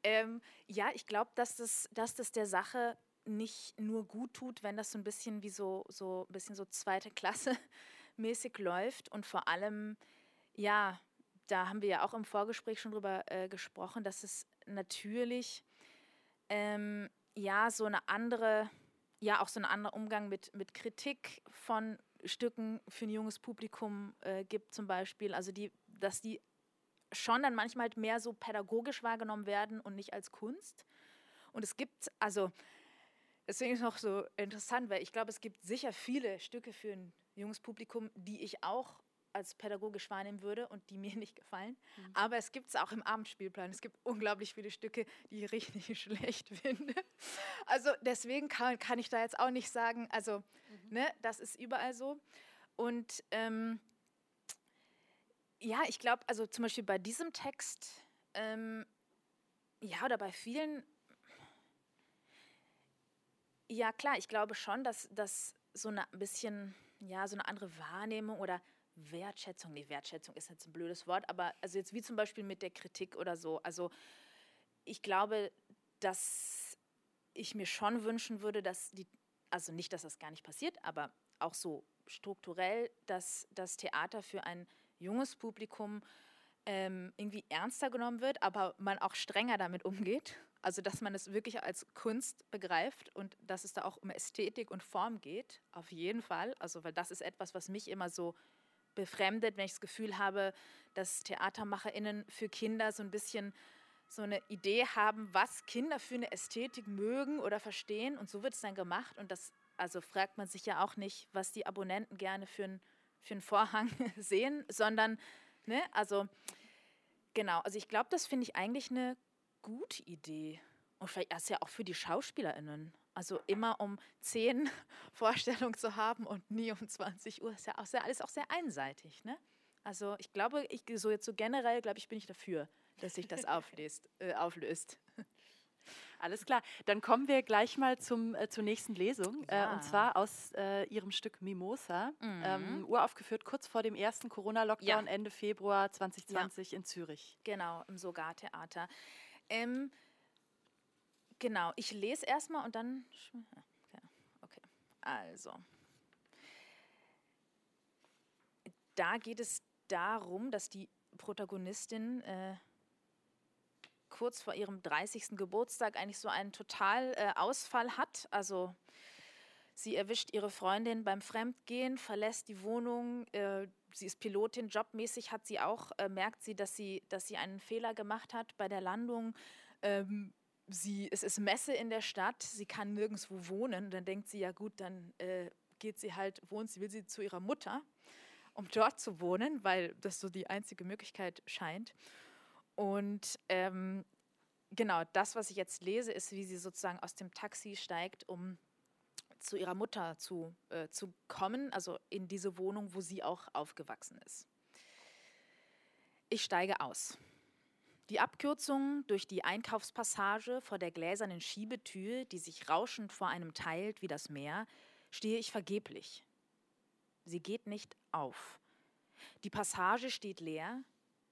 Ähm, ja, ich glaube, dass das, dass das der Sache nicht nur gut tut, wenn das so ein bisschen wie so, so ein bisschen so zweite Klasse [LAUGHS] mäßig läuft und vor allem, ja, da haben wir ja auch im Vorgespräch schon drüber äh, gesprochen, dass es natürlich ähm, ja so eine andere ja auch so ein anderer Umgang mit, mit Kritik von Stücken für ein junges Publikum äh, gibt zum Beispiel. Also die, dass die schon dann manchmal halt mehr so pädagogisch wahrgenommen werden und nicht als Kunst. Und es gibt, also deswegen ist es noch so interessant, weil ich glaube, es gibt sicher viele Stücke für ein junges Publikum, die ich auch als pädagogisch wahrnehmen würde und die mir [LAUGHS] nicht gefallen. Mhm. Aber es gibt es auch im Abendspielplan. Es gibt unglaublich viele Stücke, die ich richtig [LAUGHS] schlecht finde. Also deswegen kann, kann ich da jetzt auch nicht sagen, also mhm. ne, das ist überall so. Und ähm, ja, ich glaube, also zum Beispiel bei diesem Text, ähm, ja, oder bei vielen, ja klar, ich glaube schon, dass das so ein bisschen, ja, so eine andere Wahrnehmung oder Wertschätzung, nee, Wertschätzung ist jetzt ein blödes Wort, aber also jetzt wie zum Beispiel mit der Kritik oder so. Also ich glaube, dass ich mir schon wünschen würde, dass die, also nicht, dass das gar nicht passiert, aber auch so strukturell, dass das Theater für ein junges Publikum ähm, irgendwie ernster genommen wird, aber man auch strenger damit umgeht. Also dass man es wirklich als Kunst begreift und dass es da auch um Ästhetik und Form geht, auf jeden Fall. Also weil das ist etwas, was mich immer so befremdet, wenn ich das Gefühl habe, dass TheatermacherInnen für Kinder so ein bisschen so eine Idee haben, was Kinder für eine Ästhetik mögen oder verstehen. Und so wird es dann gemacht. Und das, also fragt man sich ja auch nicht, was die Abonnenten gerne für, ein, für einen Vorhang [LAUGHS] sehen, sondern, ne, also genau, also ich glaube, das finde ich eigentlich eine gute Idee. Und vielleicht ist ja auch für die SchauspielerInnen. Also immer um 10 [LAUGHS] Vorstellungen zu haben und nie um 20 Uhr ist ja auch sehr, alles auch sehr einseitig. Ne? Also ich glaube, ich so jetzt so generell, glaube ich, bin ich dafür, dass sich das auflöst. [LAUGHS] Äh, auflöst. Alles klar. Dann kommen wir gleich mal zum, äh, zur nächsten Lesung. Ja. Äh, und zwar aus äh, ihrem Stück Mimosa. Mhm. Ähm, uraufgeführt kurz vor dem ersten Corona-Lockdown ja. Ende Februar 2020 ja. in Zürich. Genau, im Sogar-Theater. Ähm, Genau, ich lese erstmal und dann. Okay, also. Da geht es darum, dass die Protagonistin äh, kurz vor ihrem 30. Geburtstag eigentlich so einen Totalausfall äh, hat. Also sie erwischt ihre Freundin beim Fremdgehen, verlässt die Wohnung. Äh, sie ist Pilotin, jobmäßig hat sie auch, äh, merkt sie, dass sie, dass sie einen Fehler gemacht hat bei der Landung. Ähm, sie, es ist Messe in der Stadt, sie kann nirgendwo wohnen. Dann denkt sie, ja gut, dann äh, geht sie halt, wohnt sie, will sie zu ihrer Mutter, um dort zu wohnen, weil das so die einzige Möglichkeit scheint. Und ähm, genau, das, was ich jetzt lese, ist, wie sie sozusagen aus dem Taxi steigt, um zu ihrer Mutter zu, äh, zu kommen, also in diese Wohnung, wo sie auch aufgewachsen ist. Ich steige aus. Die Abkürzung durch die Einkaufspassage vor der gläsernen Schiebetür, die sich rauschend vor einem teilt wie das Meer, stehe ich vergeblich. Sie geht nicht auf. Die Passage steht leer,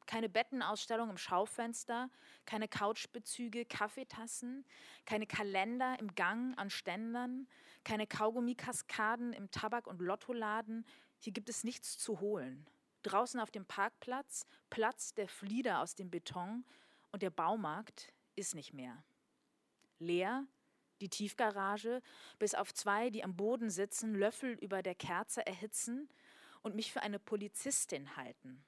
keine Bettenausstellung im Schaufenster, keine Couchbezüge, Kaffeetassen, keine Kalender im Gang an Ständern, keine Kaugummikaskaden im Tabak- und Lottoladen. Hier gibt es nichts zu holen. Draußen auf dem Parkplatz platzt der Flieder aus dem Beton und der Baumarkt ist nicht mehr. Leer, die Tiefgarage, bis auf zwei, die am Boden sitzen, Löffel über der Kerze erhitzen und mich für eine Polizistin halten.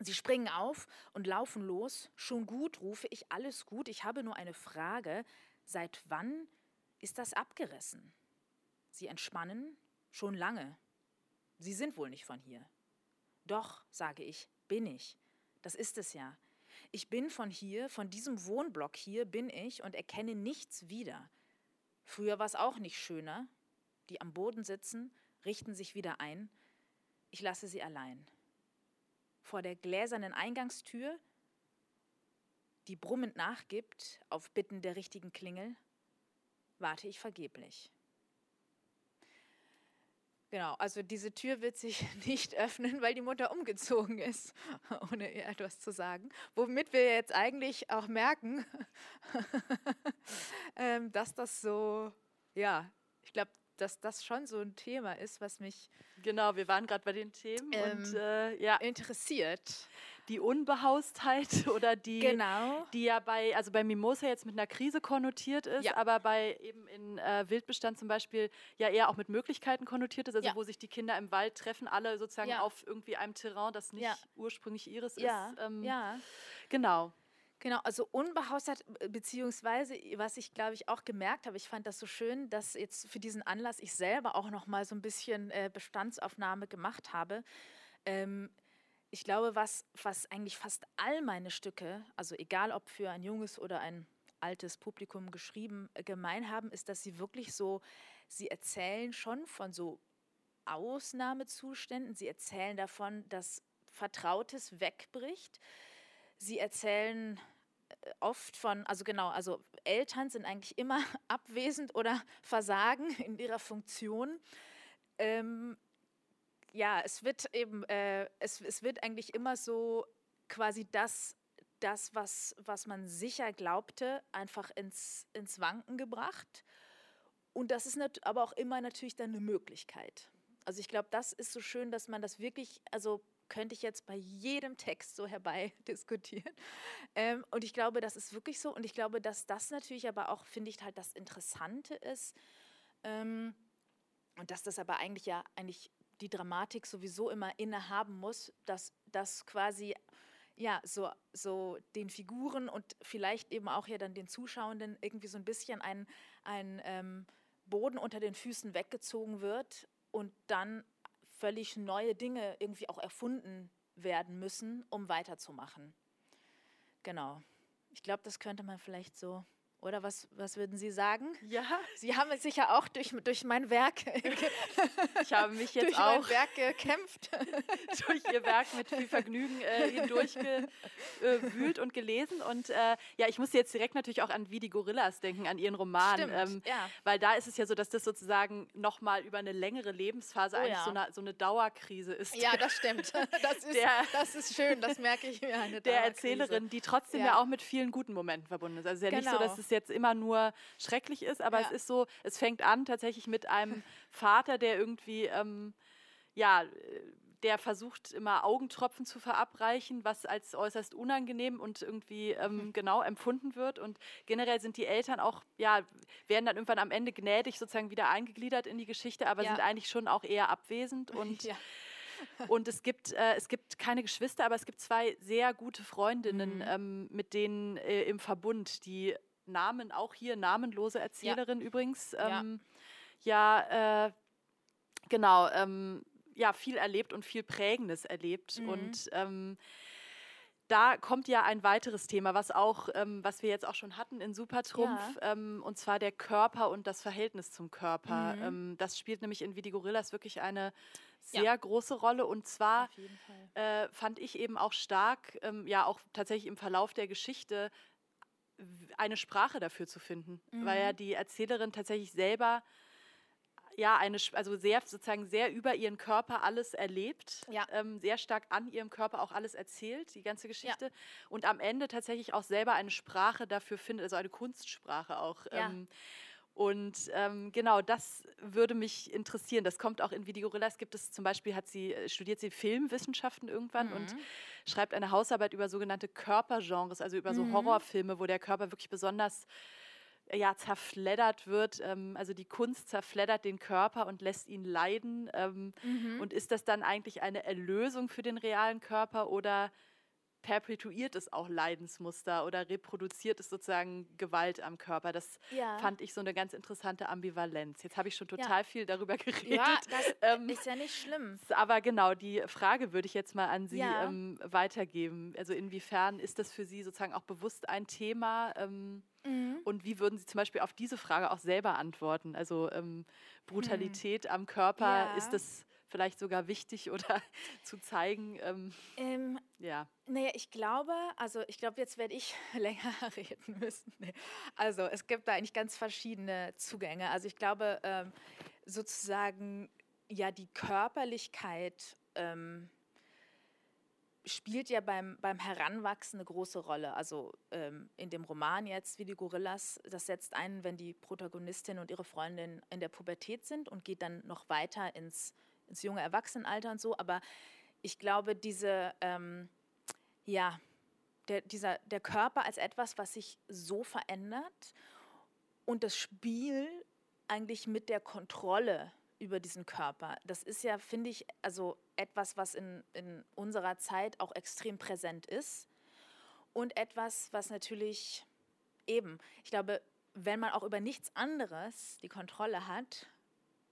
Sie springen auf und laufen los. Schon gut, rufe ich, alles gut. Ich habe nur eine Frage. Seit wann ist das abgerissen. Sie entspannen schon lange. Sie sind wohl nicht von hier. Doch, sage ich, bin ich. Das ist es ja. Ich bin von hier, von diesem Wohnblock hier bin ich und erkenne nichts wieder. Früher war es auch nicht schöner. Die am Boden sitzen, richten sich wieder ein. Ich lasse sie allein. Vor der gläsernen Eingangstür, die brummend nachgibt auf Bitten der richtigen Klingel, warte ich vergeblich. Genau, also diese Tür wird sich [LAUGHS] nicht öffnen, weil die Mutter umgezogen ist, [LAUGHS] ohne ihr etwas zu sagen. Womit wir jetzt eigentlich auch merken, [LAUGHS] ähm, dass das so, ja, ich glaube, dass das schon so ein Thema ist, was mich. Genau, wir waren gerade bei den Themen ähm, und äh, ja. interessiert die Unbehaustheit [LAUGHS] oder die, genau. die ja bei, also bei Mimosa jetzt mit einer Krise konnotiert ist, ja. aber bei eben in äh, Wildbestand zum Beispiel ja eher auch mit Möglichkeiten konnotiert ist, also ja. wo sich die Kinder im Wald treffen, alle sozusagen ja. auf irgendwie einem Terrain, das nicht ursprünglich ihres ist. Ähm, ja. Genau. Genau, also unbehaustert, beziehungsweise, was ich glaube ich auch gemerkt habe, ich fand das so schön, dass jetzt für diesen Anlass ich selber auch noch mal so ein bisschen äh, Bestandsaufnahme gemacht habe. Ähm, ich glaube, was, was eigentlich fast all meine Stücke, also egal ob für ein junges oder ein altes Publikum geschrieben, äh, gemein haben, ist, dass sie wirklich so, sie erzählen schon von so Ausnahmezuständen, sie erzählen davon, dass Vertrautes wegbricht. Sie erzählen äh, oft von, also genau, also Eltern sind eigentlich immer [LAUGHS] abwesend oder [LAUGHS] versagen in ihrer Funktion. Ähm, ja, es wird eben, äh, es, es wird eigentlich immer so quasi das, das was, was man sicher glaubte, einfach ins, ins Wanken gebracht. Und das ist aber auch immer natürlich dann eine Möglichkeit. Also ich glaube, das ist so schön, dass man das wirklich, also könnte ich jetzt bei jedem Text so herbei diskutieren. Ähm, und ich glaube, das ist wirklich so. Und ich glaube, dass das natürlich aber auch, finde ich, halt das Interessante ist. Ähm, und dass das aber eigentlich ja eigentlich die Dramatik sowieso immer innehaben muss, dass das quasi ja, so, so den Figuren und vielleicht eben auch ja dann den Zuschauenden irgendwie so ein bisschen ein, ein ähm, Boden unter den Füßen weggezogen wird und dann völlig neue Dinge irgendwie auch erfunden werden müssen, um weiterzumachen. Genau. Ich glaube, das könnte man vielleicht so oder was, was würden Sie sagen? Ja. Sie haben es sicher auch durch, durch mein Werk. [LAUGHS] ich habe mich jetzt durch auch mein Werk gekämpft. [LAUGHS] durch Ihr Werk mit viel Vergnügen äh, hindurchgewühlt und gelesen. Und äh, ja, ich musste jetzt direkt natürlich auch an Wie die Gorillas denken, an Ihren Roman. Stimmt, ähm, ja. Weil da ist es ja so, dass das sozusagen nochmal über eine längere Lebensphase oh, eigentlich ja. so, eine, so, eine, Dauerkrise ist. Ja, das stimmt. [LAUGHS] Das ist, der, das ist schön, das merke ich mir. Eine der Erzählerin, die trotzdem ja. ja. auch mit vielen guten Momenten verbunden ist. Also es ist ja genau. nicht so, dass genau. es jetzt immer nur schrecklich ist, aber ja. es ist so, es fängt an tatsächlich mit einem [LAUGHS] Vater, der irgendwie, ähm, ja, der versucht immer Augentropfen zu verabreichen, was als äußerst unangenehm und irgendwie ähm, mhm. genau empfunden wird. Und generell sind die Eltern auch, ja, werden dann irgendwann am Ende gnädig sozusagen wieder eingegliedert in die Geschichte, aber ja. sind eigentlich schon auch eher abwesend [LAUGHS] und ja. Und es gibt, äh, es gibt keine Geschwister, aber es gibt zwei sehr gute Freundinnen, mhm. ähm, mit denen äh, im Verbund, die Namen, auch hier namenlose Erzählerin ja. übrigens, ähm, ja, ja äh, genau, ähm, ja, viel erlebt und viel Prägendes erlebt. Mhm. Und ähm, da kommt ja ein weiteres Thema, was auch, ähm, was wir jetzt auch schon hatten in Supertrumpf, ja. ähm, und zwar der Körper und das Verhältnis zum Körper. Mhm. Ähm, das spielt nämlich in Wie die Gorillas wirklich eine sehr ja. große Rolle. Und zwar äh, fand ich eben auch stark, ähm, ja auch tatsächlich im Verlauf der Geschichte, eine Sprache dafür zu finden, mhm. weil ja die Erzählerin tatsächlich selber ja eine also sehr sozusagen sehr über ihren Körper alles erlebt, ja. ähm, sehr stark an ihrem Körper auch alles erzählt, die ganze Geschichte ja. und am Ende tatsächlich auch selber eine Sprache dafür findet, also eine Kunstsprache auch. Ja. Ähm, und ähm, genau, das würde mich interessieren. Das kommt auch in Videogorillas. Gibt es zum Beispiel, hat sie, äh, studiert sie Filmwissenschaften irgendwann mhm. und schreibt eine Hausarbeit über sogenannte Körpergenres, also über so mhm. Horrorfilme, wo der Körper wirklich besonders ja, zerfleddert wird. Ähm, also die Kunst zerfleddert den Körper und lässt ihn leiden. Ähm, mhm. Und ist das dann eigentlich eine Erlösung für den realen Körper oder perpetuiert es auch Leidensmuster oder reproduziert es sozusagen Gewalt am Körper. Das ja. fand ich so eine ganz interessante Ambivalenz. Jetzt habe ich schon total ja. viel darüber [LAUGHS] geredet. Ja, das ähm, ist ja nicht schlimm. [LAUGHS] Aber genau, die Frage würde ich jetzt mal an Sie ja. ähm, weitergeben. Also inwiefern ist das für Sie sozusagen auch bewusst ein Thema? Ähm, mhm. Und wie würden Sie zum Beispiel auf diese Frage auch selber antworten? Also ähm, Brutalität mhm. am Körper, ist das vielleicht sogar wichtig [LAUGHS] oder zu zeigen? Ähm, ähm, ja. Naja, ich glaube, also ich glaube, jetzt werde ich [LAUGHS] länger [LAUGHS] reden müssen. Nee. Also es gibt da eigentlich ganz verschiedene Zugänge. Also ich glaube, ähm, sozusagen, ja, die Körperlichkeit ähm, spielt ja beim, beim Heranwachsen eine große Rolle. Also ähm, in dem Roman jetzt, wie die Gorillas, das setzt ein, wenn die Protagonistin und ihre Freundin in der Pubertät sind und geht dann noch weiter ins ins junge Erwachsenenalter und so, aber ich glaube, diese, ähm, ja, der, dieser, der Körper als etwas, was sich so verändert und das Spiel eigentlich mit der Kontrolle über diesen Körper. Das ist ja, finde ich, also etwas, was in, in unserer Zeit auch extrem präsent ist und etwas, was natürlich eben, ich glaube, wenn man auch über nichts anderes die Kontrolle hat,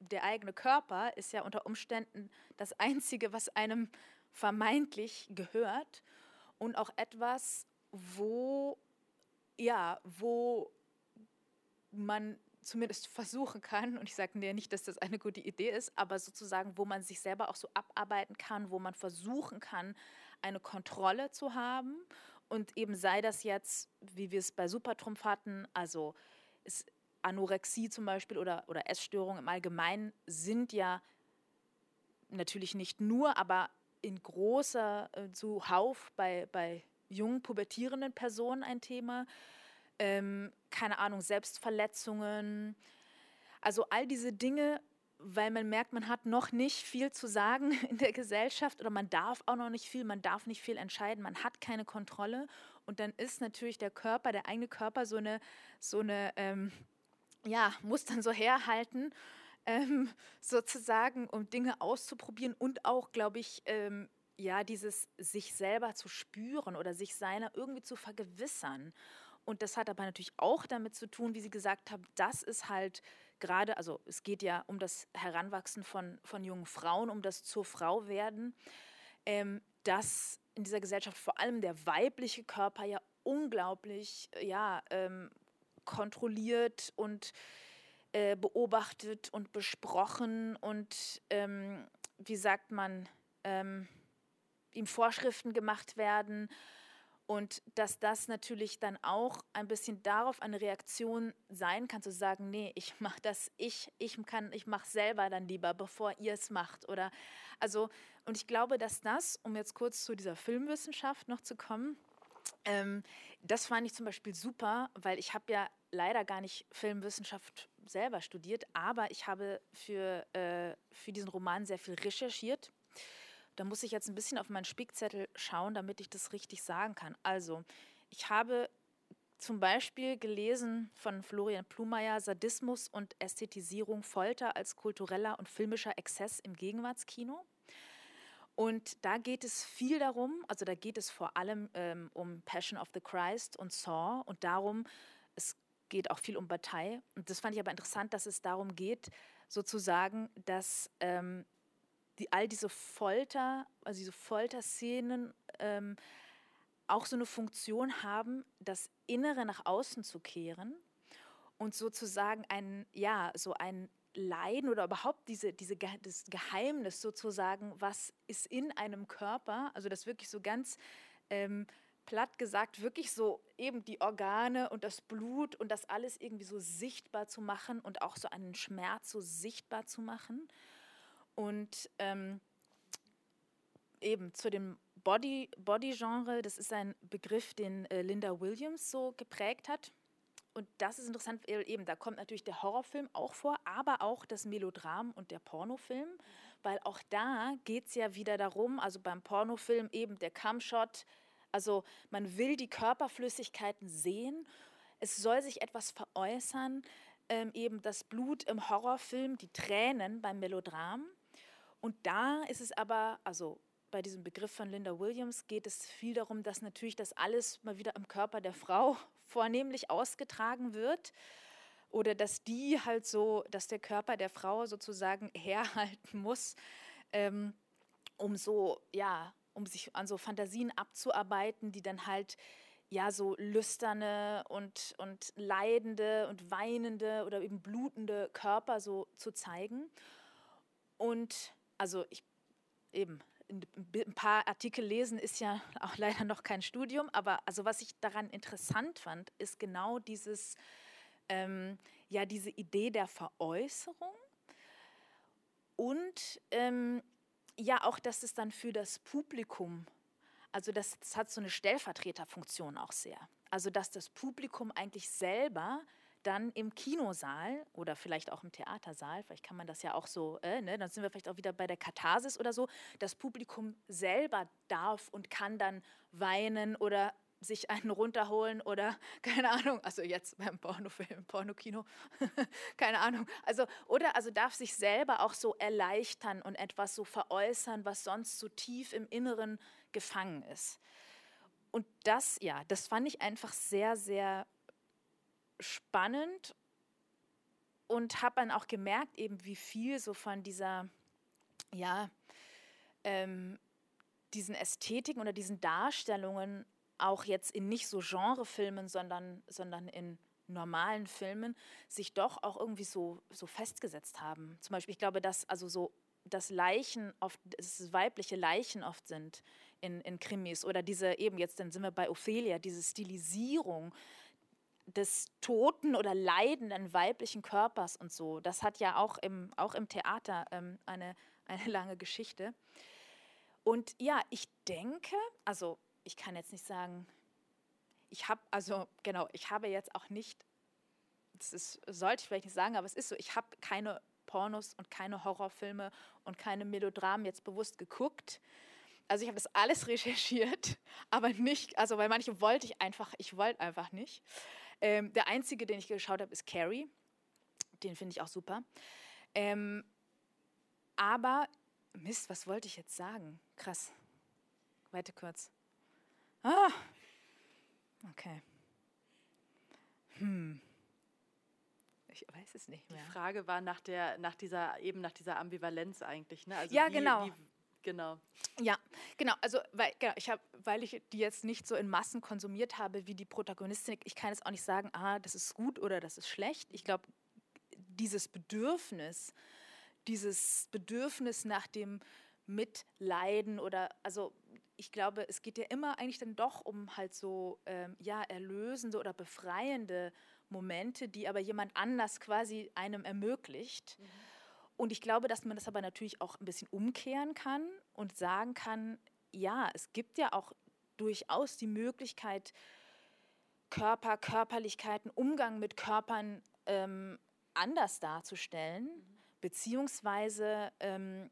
der eigene Körper ist ja unter Umständen das Einzige, was einem vermeintlich gehört und auch etwas, wo, ja, wo man zumindest versuchen kann, und ich sage dir nicht, dass das eine gute Idee ist, aber sozusagen, wo man sich selber auch so abarbeiten kann, wo man versuchen kann, eine Kontrolle zu haben. Und eben sei das jetzt, wie wir es bei Supertrumpf hatten, also es Anorexie zum Beispiel oder, oder Essstörungen im Allgemeinen sind ja natürlich nicht nur, aber in großer äh, Zuhauf bei, bei jungen, pubertierenden Personen ein Thema. Ähm, keine Ahnung, Selbstverletzungen. Also all diese Dinge, weil man merkt, man hat noch nicht viel zu sagen [LAUGHS] in der Gesellschaft oder man darf auch noch nicht viel, man darf nicht viel entscheiden, man hat keine Kontrolle. Und dann ist natürlich der Körper, der eigene Körper so eine, so eine ähm, ja, muss dann so herhalten, ähm, [LAUGHS] sozusagen, um Dinge auszuprobieren und auch, glaube ich, ähm, ja, dieses sich selber zu spüren oder sich seiner irgendwie zu vergewissern. Und das hat aber natürlich auch damit zu tun, wie Sie gesagt haben, das ist halt gerade, also es geht ja um das Heranwachsen von, von jungen Frauen, um das zur Frau werden, ähm, dass in dieser Gesellschaft vor allem der weibliche Körper ja unglaublich, ja, ähm, kontrolliert und äh, beobachtet und besprochen und ähm, wie sagt man, ähm, ihm Vorschriften gemacht werden und dass das natürlich dann auch ein bisschen darauf eine Reaktion sein kann, zu sagen, nee, ich mache das, ich, ich kann, ich mache selber dann lieber, bevor ihr es macht. Oder also, und ich glaube, dass das, um jetzt kurz zu dieser Filmwissenschaft noch zu kommen, ähm, das fand ich zum Beispiel super, weil ich habe ja leider gar nicht Filmwissenschaft selber studiert, aber ich habe für, äh, für diesen Roman sehr viel recherchiert. Da muss ich jetzt ein bisschen auf meinen Spickzettel schauen, damit ich das richtig sagen kann. Also, ich habe zum Beispiel gelesen von Florian Plumeyer Sadismus und Ästhetisierung Folter als kultureller und filmischer Exzess im Gegenwartskino. Und da geht es viel darum, also da geht es vor allem ähm, um Passion of the Christ und Saw und darum, es geht auch viel um Bataille. Und das fand ich aber interessant, dass es darum geht, sozusagen, dass ähm, die, all diese Folter, also diese Folterszenen ähm, auch so eine Funktion haben, das Innere nach außen zu kehren und sozusagen ein, ja, so ein Leiden oder überhaupt diese, diese, das Geheimnis sozusagen, was ist in einem Körper, also das wirklich so ganz ähm, platt gesagt, wirklich so eben die Organe und das Blut und das alles irgendwie so sichtbar zu machen und auch so einen Schmerz so sichtbar zu machen. Und ähm, eben zu dem Body, Body-Genre, das ist ein Begriff, den äh, Linda Williams so geprägt hat. Und das ist interessant, weil eben da kommt natürlich der Horrorfilm auch vor, aber auch das Melodram und der Pornofilm, weil auch da geht es ja wieder darum, also beim Pornofilm eben der Cumshot, also man will die Körperflüssigkeiten sehen, es soll sich etwas veräußern, ähm, eben das Blut im Horrorfilm, die Tränen beim Melodram. Und da ist es aber, also bei diesem Begriff von Linda Williams geht es viel darum, dass natürlich das alles mal wieder im Körper der Frau [LAUGHS] vornehmlich ausgetragen wird. Oder dass die halt so, dass der Körper der Frau sozusagen [LAUGHS] herhalten muss, ähm, um so, ja, um sich an so Fantasien abzuarbeiten, die dann halt ja so lüsterne und, und leidende und weinende oder eben blutende Körper so zu zeigen. Und also ich eben ein paar Artikel lesen ist ja [LAUGHS] auch leider noch kein Studium, aber also was ich daran interessant fand, ist genau dieses, ähm, ja, diese Idee der Veräußerung und ähm, ja auch, dass es dann für das Publikum, also das, das hat so eine Stellvertreterfunktion auch sehr. Also dass das Publikum eigentlich selber dann im Kinosaal oder vielleicht auch im Theatersaal, vielleicht kann man das ja auch so, äh, ne, dann sind wir vielleicht auch wieder bei der Katharsis oder so, das Publikum selber darf und kann dann weinen oder sich einen runterholen oder [LAUGHS] keine Ahnung, also jetzt beim Pornofilm, Pornokino, [LAUGHS] keine Ahnung, also oder also darf sich selber auch so erleichtern und etwas so veräußern, was sonst so tief im Inneren gefangen ist. Und das, ja, das fand ich einfach sehr, sehr spannend und habe dann auch gemerkt, eben wie viel so von dieser, ja, ähm, diesen Ästhetiken oder diesen Darstellungen auch jetzt in nicht so Genrefilmen, sondern, sondern in normalen Filmen sich doch auch irgendwie so, so festgesetzt haben. Zum Beispiel, ich glaube, dass also so dass Leichen oft, dass weibliche Leichen oft sind in, in Krimis oder diese eben jetzt, dann sind wir bei Ophelia, diese Stilisierung des toten oder leidenden weiblichen Körpers und so. Das hat ja auch im, auch im Theater ähm, eine, eine [LAUGHS] lange Geschichte. Und ja, ich denke, also ich kann jetzt nicht sagen, ich habe, also genau, ich habe jetzt auch nicht, das ist, sollte ich vielleicht nicht sagen, aber es ist so, ich habe keine Pornos und keine Horrorfilme und keine Melodramen jetzt bewusst geguckt. Also ich habe das alles [LAUGHS] recherchiert, aber nicht, also weil manche wollte ich einfach, ich wollte einfach nicht. Ähm, der einzige, den ich geschaut habe, ist Carrie. Den finde ich auch super. Ähm, aber, Mist, was wollte ich jetzt sagen? Krass. Weiter kurz. Ah, okay. Hm. Ich weiß es nicht mehr. Die Frage war nach der, nach dieser, eben nach dieser Ambivalenz eigentlich. Ne? Also ja, wie, genau. Wie, Genau. Ja, genau. Also, weil, genau, ich hab, weil ich die jetzt nicht so in Massen konsumiert habe wie die Protagonistin, ich kann jetzt auch nicht sagen, ah, das ist gut oder das ist schlecht. Ich glaube, dieses Bedürfnis, dieses Bedürfnis nach dem Mitleiden oder, also ich glaube, es geht ja immer eigentlich dann doch um halt so, ähm, ja, erlösende oder befreiende Momente, die aber jemand anders quasi einem ermöglicht. Mhm. Und ich glaube, dass man das aber natürlich auch ein bisschen umkehren kann und sagen kann, ja, es gibt ja auch durchaus die Möglichkeit, Körper, Körperlichkeiten, Umgang mit Körpern ähm, anders darzustellen, mhm. beziehungsweise ähm,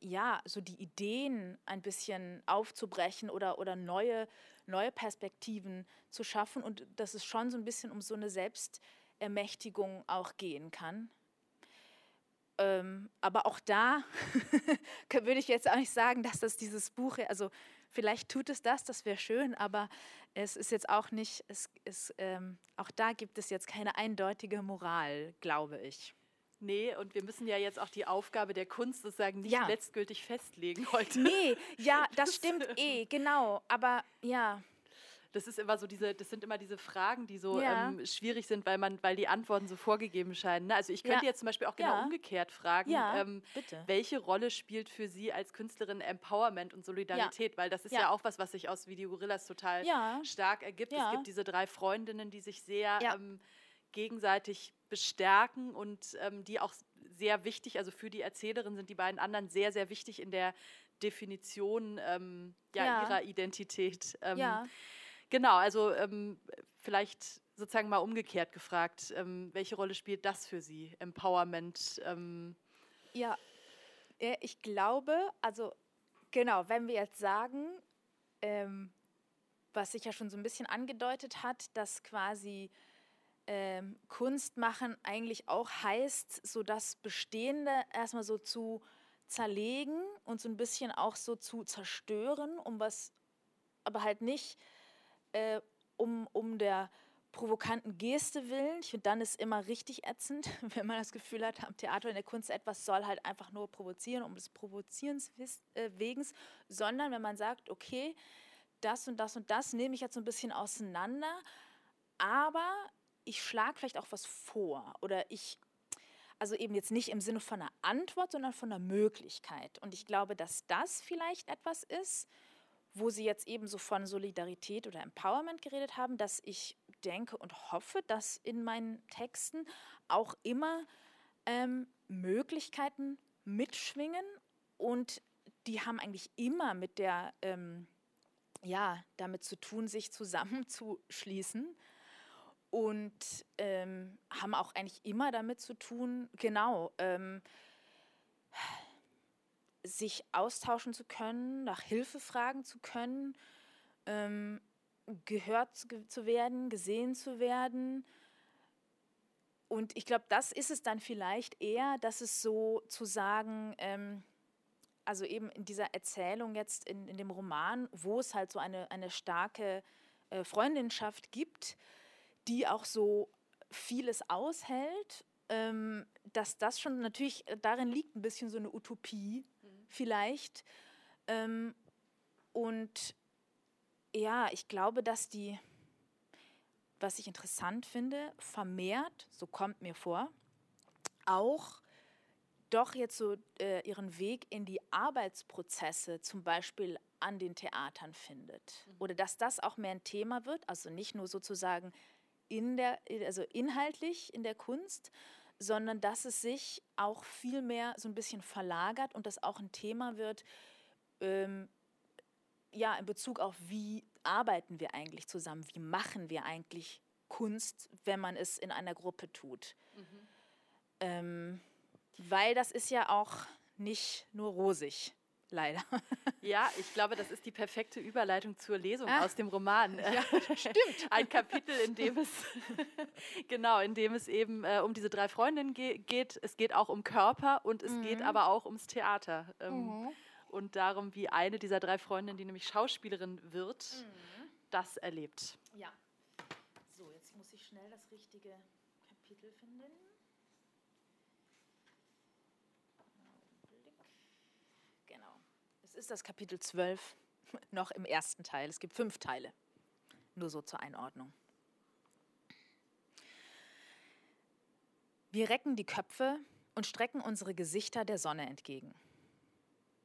ja, so die Ideen ein bisschen aufzubrechen oder, oder neue, neue Perspektiven zu schaffen und dass es schon so ein bisschen um so eine Selbstermächtigung auch gehen kann. Ähm, aber auch da [LAUGHS] würde ich jetzt auch nicht sagen, dass das dieses Buch, also vielleicht tut es das, das wäre schön, aber es ist jetzt auch nicht, es ist, ähm, auch da gibt es jetzt keine eindeutige Moral, glaube ich. Nee, und wir müssen ja jetzt auch die Aufgabe der Kunst sozusagen nicht ja. letztgültig festlegen heute. Nee, ja, [LAUGHS] das stimmt eh, genau. Aber ja, das ist immer so diese, das sind immer diese Fragen, die so ja. ähm, schwierig sind, weil man, weil die Antworten so vorgegeben scheinen. Ne? Also ich könnte ja. jetzt zum Beispiel auch genau ja. umgekehrt fragen, ähm, welche Rolle spielt für Sie als Künstlerin Empowerment und Solidarität? Weil das ist ja. auch was, was sich aus Video Gorillas total stark ergibt. Es gibt diese drei Freundinnen, die sich sehr ähm, gegenseitig bestärken und ähm, die auch sehr wichtig, also für die Erzählerin sind die beiden anderen sehr, sehr wichtig in der Definition ähm, ja, ja. ihrer Identität. Ähm, ja. Genau, also ähm, vielleicht sozusagen mal umgekehrt gefragt, ähm, welche Rolle spielt das für Sie, Empowerment? Ähm? Ja, ich glaube, also genau, wenn wir jetzt sagen, was sich ja schon so ein bisschen angedeutet hat, dass quasi ähm, Kunst machen eigentlich auch heißt, so das Bestehende erstmal so zu zerlegen und so ein bisschen auch so zu zerstören, um was, aber halt nicht äh, um, um der provokanten Geste willen. Ich finde, dann ist immer richtig ätzend, [LAUGHS] wenn man das Gefühl hat, am Theater in der Kunst etwas soll halt einfach nur provozieren, um des Provozierens äh, wegens, sondern wenn man sagt, okay, das und das und das nehme ich jetzt so ein bisschen auseinander, aber ich schlage vielleicht auch was vor oder ich, also eben jetzt nicht im Sinne von einer Antwort, sondern von einer Möglichkeit. Und ich glaube, dass das vielleicht etwas ist, wo Sie jetzt eben so von Solidarität oder Empowerment geredet haben, dass ich denke und hoffe, dass in meinen Texten auch immer ähm, Möglichkeiten mitschwingen und die haben eigentlich immer mit der, ähm, ja, damit zu tun, sich zusammenzuschließen und ähm, haben auch eigentlich immer damit zu tun, genau, ähm, sich austauschen zu können, nach Hilfe fragen zu können, ähm, gehört zu werden, gesehen zu werden. Und ich glaube, das ist es dann vielleicht eher, dass es so zu sagen, ähm, also eben in dieser Erzählung jetzt in, in dem Roman, wo es halt so eine, eine starke äh, Freundinschaft gibt, die auch so vieles aushält, ähm, dass das schon natürlich äh, darin liegt ein bisschen so eine Utopie mhm. vielleicht. Ähm, und ja, ich glaube, dass die, was ich interessant finde, vermehrt, so kommt mir vor, auch doch jetzt so äh, ihren Weg in die Arbeitsprozesse zum Beispiel an den Theatern findet. Mhm. Oder dass das auch mehr ein Thema wird, also nicht nur sozusagen in der, also inhaltlich in der Kunst, sondern dass es sich auch viel mehr so ein bisschen verlagert und das auch ein Thema wird, ähm, ja, in Bezug auf, wie arbeiten wir eigentlich zusammen, wie machen wir eigentlich Kunst, wenn man es in einer Gruppe tut. Mhm. Ähm, weil das ist ja auch nicht nur rosig leider. [LAUGHS] Ja, ich glaube, das ist die perfekte Überleitung zur Lesung ah. aus dem Roman. Ja, [LAUGHS] stimmt. Ein Kapitel, in dem es [LAUGHS] genau, in dem es eben äh, um diese drei Freundinnen ge geht. Es geht auch um Körper und es mhm. geht aber auch ums Theater. Ähm, mhm. Und darum, wie eine dieser drei Freundinnen, die nämlich Schauspielerin wird, mhm. das erlebt. Ja. So, jetzt muss ich schnell das richtige Kapitel finden. Es ist das Kapitel 12, [LAUGHS] noch im ersten Teil. Es gibt fünf Teile. Nur so zur Einordnung. Wir recken die Köpfe und strecken unsere Gesichter der Sonne entgegen.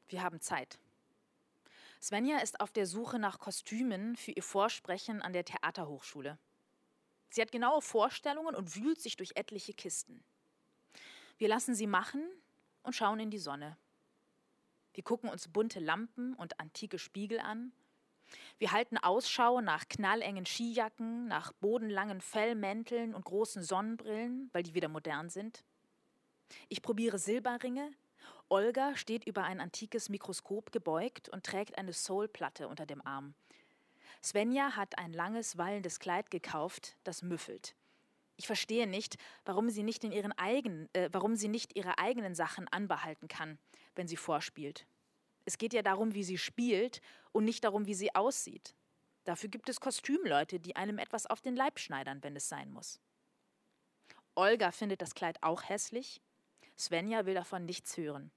Wir haben Zeit. Svenja ist auf der Suche nach Kostümen für ihr Vorsprechen an der Theaterhochschule. Sie hat genaue Vorstellungen und wühlt sich durch etliche Kisten. Wir lassen sie machen und schauen in die Sonne. Wir gucken uns bunte Lampen und antike Spiegel an. Wir halten Ausschau nach knallengen Skijacken, nach bodenlangen Fellmänteln und großen Sonnenbrillen, weil die wieder modern sind. Ich probiere Silberringe. Olga steht über ein antikes Mikroskop gebeugt und trägt eine Soulplatte unter dem Arm. Svenja hat ein langes, wallendes Kleid gekauft, das müffelt. Ich verstehe nicht, warum sie nicht, in ihren eigenen, äh, warum sie nicht ihre eigenen Sachen anbehalten kann wenn sie vorspielt. Es geht ja darum, wie sie spielt und nicht darum, wie sie aussieht. Dafür gibt es Kostümleute, die einem etwas auf den Leib schneidern, wenn es sein muss. Olga findet das Kleid auch hässlich. Svenja will davon nichts hören.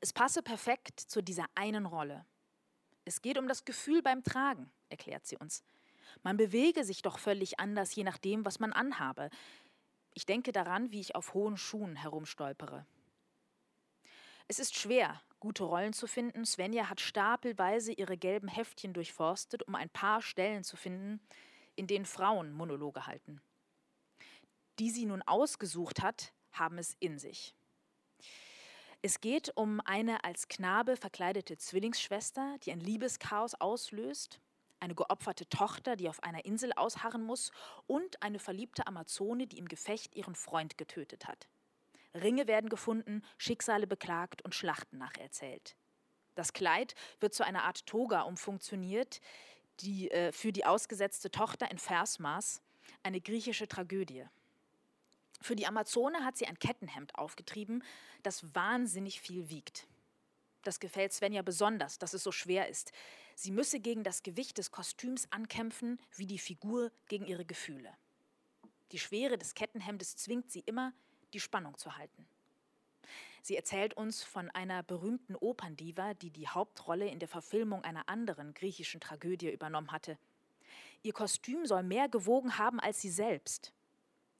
Es passe perfekt zu dieser einen Rolle. Es geht um das Gefühl beim Tragen, erklärt sie uns. Man bewege sich doch völlig anders, je nachdem, was man anhabe. Ich denke daran, wie ich auf hohen Schuhen herumstolpere. Es ist schwer, gute Rollen zu finden. Svenja hat stapelweise ihre gelben Heftchen durchforstet, um ein paar Stellen zu finden, in denen Frauen Monologe halten. Die sie nun ausgesucht hat, haben es in sich. Es geht um eine als Knabe verkleidete Zwillingsschwester, die ein Liebeschaos auslöst, eine geopferte Tochter, die auf einer Insel ausharren muss, und eine verliebte Amazone, die im Gefecht ihren Freund getötet hat. Ringe werden gefunden, Schicksale beklagt und Schlachten nacherzählt. Das Kleid wird zu einer Art Toga umfunktioniert, die äh, für die ausgesetzte Tochter in Versmaß, eine griechische Tragödie. Für die Amazone hat sie ein Kettenhemd aufgetrieben, das wahnsinnig viel wiegt. Das gefällt Svenja besonders, dass es so schwer ist. Sie müsse gegen das Gewicht des Kostüms ankämpfen, wie die Figur gegen ihre Gefühle. Die Schwere des Kettenhemdes zwingt sie immer, die Spannung zu halten. Sie erzählt uns von einer berühmten Operndiva, die die Hauptrolle in der Verfilmung einer anderen griechischen Tragödie übernommen hatte. Ihr Kostüm soll mehr gewogen haben als sie selbst.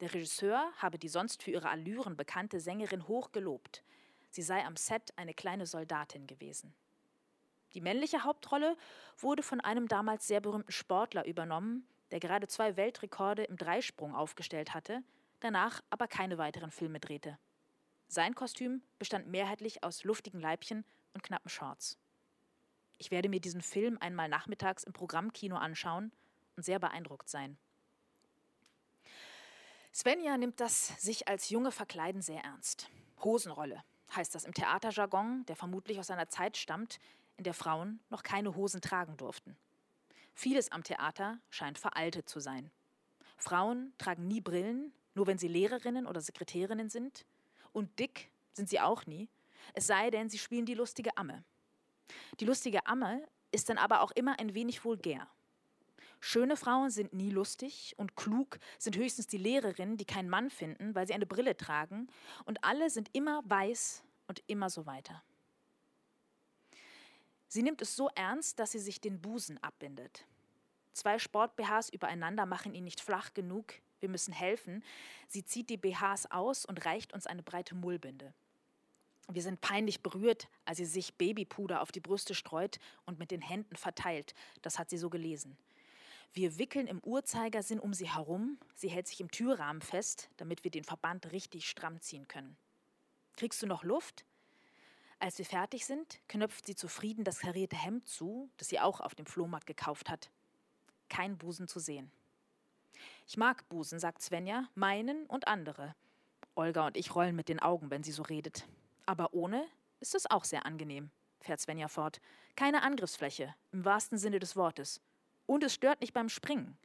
Der Regisseur habe die sonst für ihre Allüren bekannte Sängerin hoch gelobt. Sie sei am Set eine kleine Soldatin gewesen. Die männliche Hauptrolle wurde von einem damals sehr berühmten Sportler übernommen, der gerade zwei Weltrekorde im Dreisprung aufgestellt hatte, danach aber keine weiteren Filme drehte. Sein Kostüm bestand mehrheitlich aus luftigen Leibchen und knappen Shorts. Ich werde mir diesen Film einmal nachmittags im Programmkino anschauen und sehr beeindruckt sein. Svenja nimmt das sich als junge Verkleiden sehr ernst. Hosenrolle heißt das im Theaterjargon, der vermutlich aus einer Zeit stammt, in der Frauen noch keine Hosen tragen durften. Vieles am Theater scheint veraltet zu sein. Frauen tragen nie Brillen, nur wenn sie Lehrerinnen oder Sekretärinnen sind. Und dick sind sie auch nie, es sei denn, sie spielen die lustige Amme. Die lustige Amme ist dann aber auch immer ein wenig vulgär. Schöne Frauen sind nie lustig und klug sind höchstens die Lehrerinnen, die keinen Mann finden, weil sie eine Brille tragen. Und alle sind immer weiß und immer so weiter. Sie nimmt es so ernst, dass sie sich den Busen abbindet. Zwei Sport-BHs übereinander machen ihn nicht flach genug, wir müssen helfen. Sie zieht die BHs aus und reicht uns eine breite Mullbinde. Wir sind peinlich berührt, als sie sich Babypuder auf die Brüste streut und mit den Händen verteilt. Das hat sie so gelesen. Wir wickeln im Uhrzeigersinn um sie herum. Sie hält sich im Türrahmen fest, damit wir den Verband richtig stramm ziehen können. Kriegst du noch Luft? Als wir fertig sind, knöpft sie zufrieden das karierte Hemd zu, das sie auch auf dem Flohmarkt gekauft hat. Kein Busen zu sehen. Ich mag Busen, sagt Svenja, meinen und andere. Olga und ich rollen mit den Augen, wenn sie so redet. Aber ohne ist es auch sehr angenehm, fährt Svenja fort. Keine Angriffsfläche, im wahrsten Sinne des Wortes. Und es stört nicht beim Springen.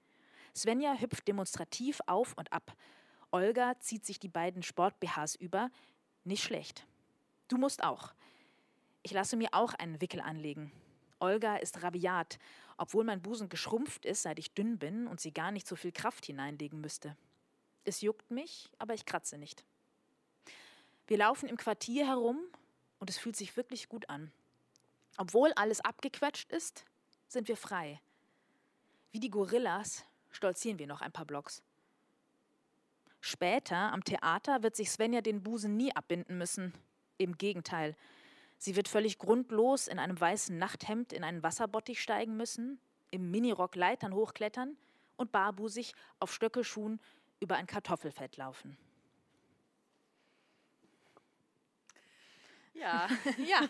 Svenja hüpft demonstrativ auf und ab. Olga zieht sich die beiden Sport-BHs über. Nicht schlecht. Du musst auch. Ich lasse mir auch einen Wickel anlegen. Olga ist rabiat obwohl mein Busen geschrumpft ist, seit ich dünn bin und sie gar nicht so viel Kraft hineinlegen müsste. Es juckt mich, aber ich kratze nicht. Wir laufen im Quartier herum und es fühlt sich wirklich gut an. Obwohl alles abgequetscht ist, sind wir frei. Wie die Gorillas stolzieren wir noch ein paar Blocks. Später am Theater wird sich Svenja den Busen nie abbinden müssen. Im Gegenteil, Sie wird völlig grundlos in einem weißen Nachthemd in einen Wasserbottich steigen müssen, im Minirock Leitern hochklettern und barbusig auf Stöckelschuhen über ein Kartoffelfeld laufen. Ja. [LAUGHS] ja.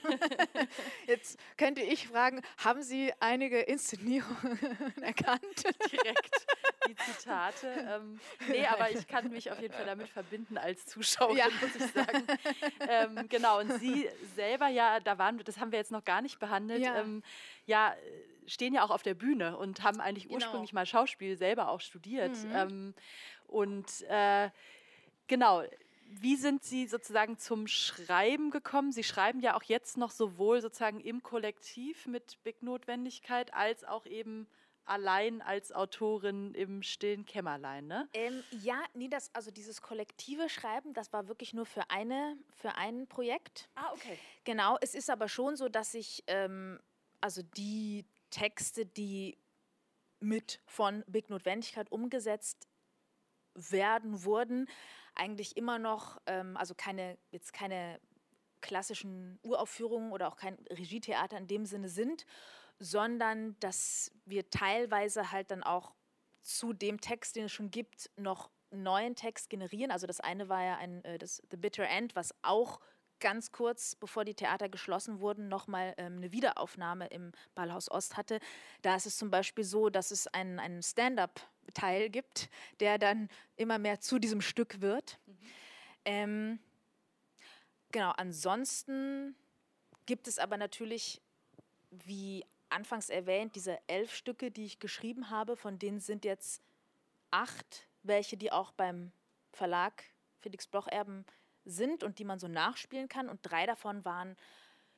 [LAUGHS] Jetzt könnte ich fragen, haben Sie einige Inszenierungen [LAUGHS] erkannt? Direkt die Zitate. Ähm, nee, aber ich kann mich auf jeden Fall damit verbinden als Zuschauerin, ja. muss ich sagen. Ähm, genau, und Sie selber, ja, da waren wir, das haben wir jetzt noch gar nicht behandelt, ja, ähm, ja stehen ja auch auf der Bühne und haben eigentlich genau. ursprünglich mal Schauspiel selber auch studiert. Mhm. Ähm, und äh, genau, wie sind Sie sozusagen zum Schreiben gekommen? Sie schreiben ja auch jetzt noch sowohl sozusagen im Kollektiv mit Big Notwendigkeit als auch eben allein als Autorin im stillen Kämmerlein, ne? Ähm, ja, nee, das, also dieses kollektive Schreiben, das war wirklich nur für eine, für ein Projekt. Ah, okay. Genau, es ist aber schon so, dass ich, ähm, also die Texte, die mit von Big Notwendigkeit umgesetzt werden wurden, eigentlich immer noch, ähm, also keine, jetzt keine klassischen Uraufführungen oder auch kein Regietheater in dem Sinne sind, sondern dass wir teilweise halt dann auch zu dem Text, den es schon gibt, noch neuen Text generieren. Also das eine war ja ein, äh, das The Bitter End, was auch ganz kurz bevor die Theater geschlossen wurden, nochmal ähm, eine Wiederaufnahme im Ballhaus Ost hatte. Da ist es zum Beispiel so, dass es einen, einen Stand-up Teil gibt, der dann immer mehr zu diesem Stück wird. Mhm. Ähm, genau, ansonsten gibt es aber natürlich, wie anfangs erwähnt, diese elf Stücke, die ich geschrieben habe, von denen sind jetzt acht welche, die auch beim Verlag Felix Bloch-Erben sind und die man so nachspielen kann. Und drei davon waren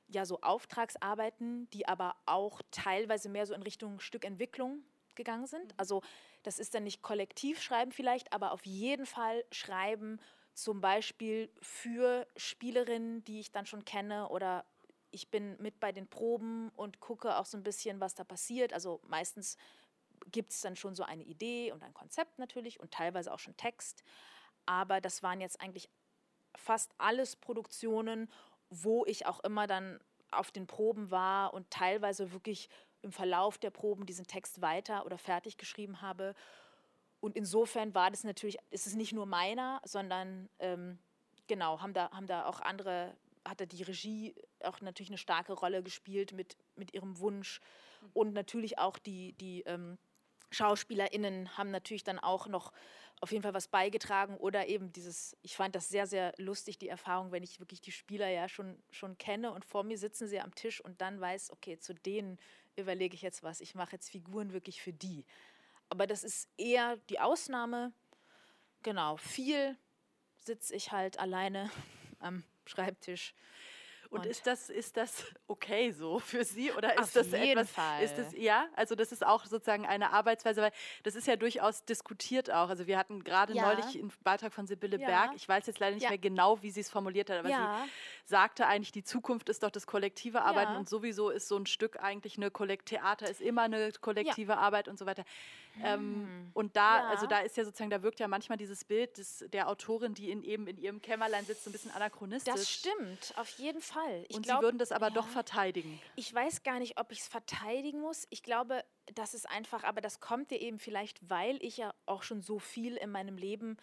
ja so Auftragsarbeiten, die aber auch teilweise mehr so in Richtung Stückentwicklung gegangen sind. Mhm. Also das ist dann nicht kollektiv schreiben vielleicht, aber auf jeden Fall schreiben zum Beispiel für Spielerinnen, die ich dann schon kenne oder ich bin mit bei den Proben und gucke auch so ein bisschen, was da passiert. Also meistens gibt es dann schon so eine Idee und ein Konzept natürlich und teilweise auch schon Text. Aber das waren jetzt eigentlich fast alles Produktionen, wo ich auch immer dann auf den Proben war und teilweise wirklich im Verlauf der Proben diesen Text weiter oder fertig geschrieben habe. Und insofern war das natürlich, ist es nicht nur meiner, sondern ähm, genau, haben da, haben da auch andere, hat da die Regie auch natürlich eine starke Rolle gespielt mit, mit ihrem Wunsch. Und natürlich auch die, die ähm, SchauspielerInnen haben natürlich dann auch noch auf jeden Fall was beigetragen oder eben dieses, ich fand das sehr, sehr lustig, die Erfahrung, wenn ich wirklich die Spieler ja schon, schon kenne und vor mir sitzen sie am Tisch und dann weiß, okay, zu denen überlege ich jetzt was, ich mache jetzt Figuren wirklich für die. Aber das ist eher die Ausnahme. Genau, viel sitze ich halt alleine [LAUGHS] am Schreibtisch und, und, ist das ist das [LAUGHS] okay so für Sie oder ist das etwas? Fall. Ist das ja? Also das ist auch sozusagen eine Arbeitsweise, weil das ist ja durchaus diskutiert auch. Also wir hatten gerade ja. neulich einen Beitrag von Sibylle ja. Berg. Ich weiß jetzt leider nicht mehr genau, wie sie es formuliert hat, aber sie sagte eigentlich, die Zukunft ist doch das kollektive Arbeiten und sowieso ist so ein Stück eigentlich eine Kollekt Theater ist immer eine kollektive Arbeit und so weiter. Ähm, hm. und da, ja. also da ist ja sozusagen, da wirkt ja manchmal dieses Bild des, der Autorin, die in, eben in ihrem Kämmerlein sitzt, so ein bisschen anachronistisch. Das stimmt, auf jeden Fall. Ich und glaub, Sie würden das aber ja, doch verteidigen. Ich weiß gar nicht, ob ich es verteidigen muss. Ich glaube, das ist einfach, aber das kommt dir eben vielleicht, weil ich ja auch schon so viel in meinem Leben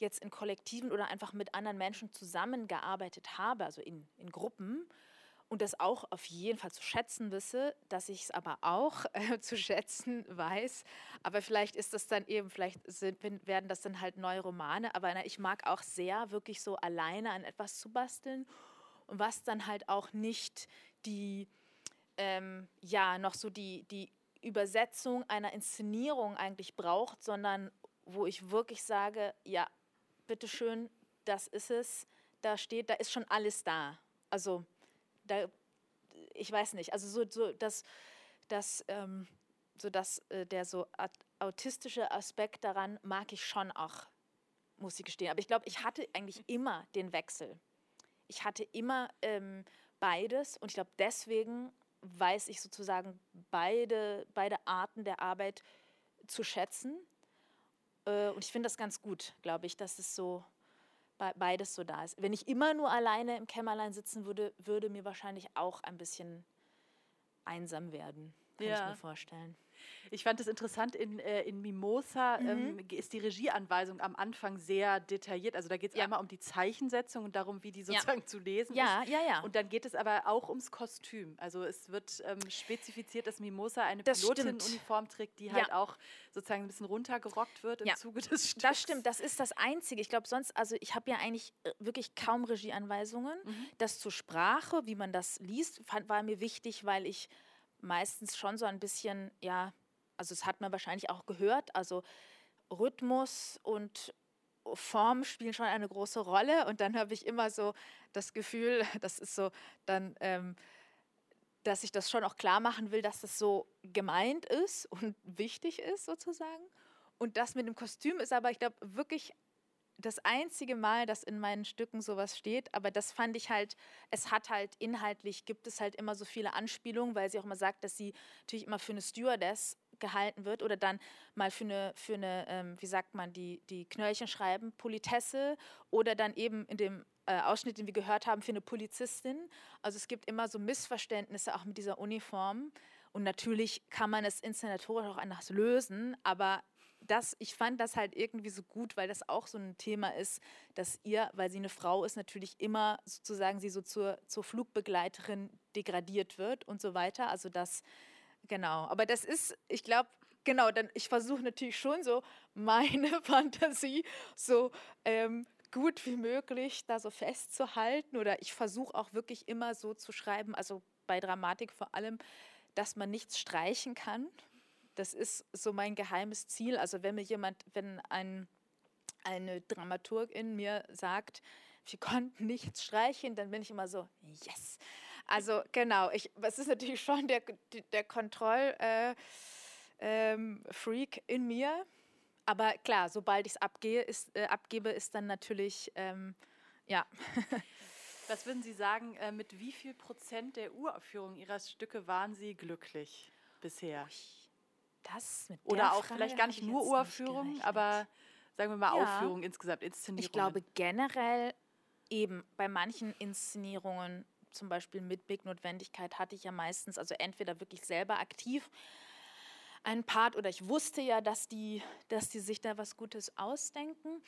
jetzt in Kollektiven oder einfach mit anderen Menschen zusammengearbeitet habe, also in, in Gruppen und das auch auf jeden Fall zu schätzen wisse, dass ich es aber auch [LAUGHS] äh, zu schätzen weiß. Aber vielleicht ist das dann eben, vielleicht sind, werden das dann halt neue Romane. Aber na, ich mag auch sehr, wirklich so alleine an etwas zu basteln und was dann halt auch nicht die, ähm, ja, noch so die, die Übersetzung einer Inszenierung eigentlich braucht, sondern wo ich wirklich sage, ja, bitteschön, das ist es, da steht, da ist schon alles da. Also da, ich weiß nicht, also so, so dass, dass, ähm, so dass äh, der so autistische Aspekt daran mag ich schon auch, muss ich gestehen. Aber ich glaube, ich hatte eigentlich immer den Wechsel. Ich hatte immer ähm, beides und ich glaube, deswegen weiß ich sozusagen beide, beide Arten der Arbeit zu schätzen. Äh, und ich finde das ganz gut, glaube ich, dass es so beides so da ist. Wenn ich immer nur alleine im Kämmerlein sitzen würde, würde mir wahrscheinlich auch ein bisschen einsam werden, kann ja. ich mir vorstellen. Ich fand es interessant, in, äh, in Mimosa mhm. ähm, ist die Regieanweisung am Anfang sehr detailliert. Also da geht es ja. einmal um die Zeichensetzung und darum, wie die sozusagen ja. zu lesen ja, ist. Ja, ja, ja. Und dann geht es aber auch ums Kostüm. Also es wird ähm, spezifiziert, dass Mimosa eine Pilotin-Uniform trägt, die halt auch sozusagen ein bisschen runtergerockt wird im Zuge des Stücks. Das stimmt, das ist das Einzige. Ich glaube sonst, also ich habe ja eigentlich äh, wirklich kaum Regieanweisungen. Mhm. Das zur Sprache, wie man das liest, fand, war mir wichtig, weil ich meistens schon so ein bisschen, ja, also es hat man wahrscheinlich auch gehört, also Rhythmus und Form spielen schon eine große Rolle und dann habe ich immer so das Gefühl, [LAUGHS] das ist so dann, ähm, dass ich das schon auch klar machen will, dass das so gemeint ist und wichtig ist sozusagen. Und das mit dem Kostüm ist aber, ich glaube, wirklich das einzige Mal, dass in meinen Stücken sowas steht, aber das fand ich halt, es hat halt inhaltlich, gibt es halt immer so viele Anspielungen, weil sie auch immer sagt, dass sie natürlich immer für eine Stewardess gehalten wird oder dann mal für eine, für eine ähm, wie sagt man, die, die Knöllchen schreiben, Politesse oder dann eben in dem äh, Ausschnitt, den wir gehört haben, für eine Polizistin. Also es gibt immer so Missverständnisse auch mit dieser Uniform. Und natürlich kann man es inszenatorisch auch anders lösen, aber das, ich fand das halt irgendwie so gut, weil das auch so ein Thema ist, dass ihr, weil sie eine Frau ist, natürlich immer sozusagen sie so zur, zur Flugbegleiterin degradiert wird und so weiter. Also das, genau. Aber das ist, ich glaube, genau, dann ich versuche natürlich schon so meine [LAUGHS] Fantasie so ähm, gut wie möglich da so festzuhalten oder ich versuche auch wirklich immer so zu schreiben, also bei Dramatik vor allem, dass man nichts streichen kann, das ist so mein geheimes Ziel. Also wenn mir jemand, wenn ein, eine Dramaturg in mir sagt, wir konnten nichts streichen, dann bin ich immer so, yes. Also genau, ich, es ist natürlich schon der, der Kontroll-Freak äh, ähm, in mir. Aber klar, sobald ich es abgehe, ist, äh, abgebe, ist dann natürlich, ähm, ja. [LAUGHS] Was würden Sie sagen, äh, mit wie viel Prozent der Uraufführung Ihrer Stücke waren Sie glücklich bisher? Ui, das mit Oder auch Frage vielleicht gar nicht nur Uraufführung, aber sagen wir mal ja. Aufführung insgesamt, Inszenierung. Ich glaube generell eben bei manchen Inszenierungen, zum Beispiel mit Big Notwendigkeit, hatte ich ja meistens, also entweder wirklich selber aktiv einen Part oder ich wusste ja, dass die, dass die sich da was Gutes ausdenken.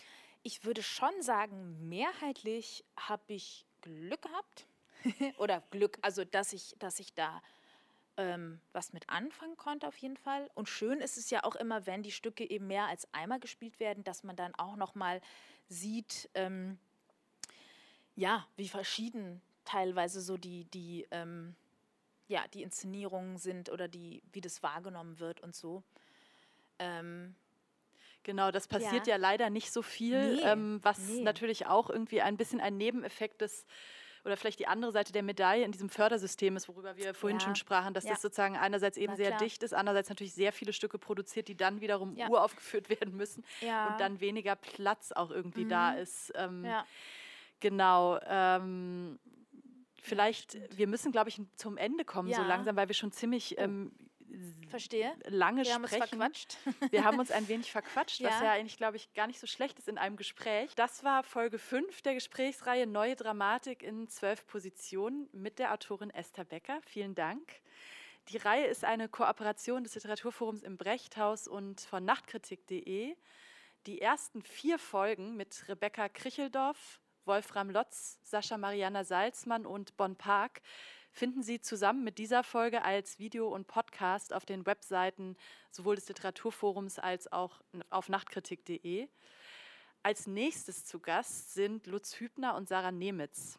Ich würde schon sagen, mehrheitlich habe ich Glück gehabt. [LAUGHS] oder Glück, also dass ich, dass ich da ähm, was mit anfangen konnte auf jeden Fall. Und schön ist es ja auch immer, wenn die Stücke eben mehr als einmal gespielt werden, dass man dann auch noch mal sieht, ähm, ja, wie verschieden teilweise so die, die, ähm, ja, die Inszenierungen sind oder die, wie das wahrgenommen wird und so. Ähm, Genau, das passiert ja, ja leider nicht so viel, nee, ähm, was nee. natürlich auch irgendwie ein bisschen ein Nebeneffekt des oder vielleicht die andere Seite der Medaille in diesem Fördersystem ist, worüber wir vorhin ja. schon sprachen, dass ja. das sozusagen einerseits eben sehr dicht ist, andererseits natürlich sehr viele Stücke produziert, die dann wiederum ja. uraufgeführt [LAUGHS] werden müssen und dann weniger Platz auch irgendwie mhm. da ist. Ähm, genau. Ähm, vielleicht, wir müssen, glaube ich, zum Ende kommen so langsam, weil wir schon ziemlich oh. ähm, Verstehe. lange wir sprechen. Haben uns verquatscht. [LAUGHS] Wir haben uns ein wenig verquatscht, ja. was ja eigentlich, glaube ich, gar nicht so schlecht ist in einem Gespräch. Das war Folge 5 der Gesprächsreihe Neue Dramatik in zwölf Positionen mit der Autorin Esther Becker. Vielen Dank. Die Reihe ist eine Kooperation des Literaturforums im Brechthaus und von nachtkritik.de. Die ersten vier Folgen mit Rebecca Kricheldorf, Wolfram Lotz, Sascha Mariana Salzmann und Bon Park finden Sie zusammen mit dieser Folge als Video und Podcast auf den Webseiten sowohl des Literaturforums als auch auf nachtkritik.de. Als nächstes zu Gast sind Lutz Hübner und Sarah Nemitz.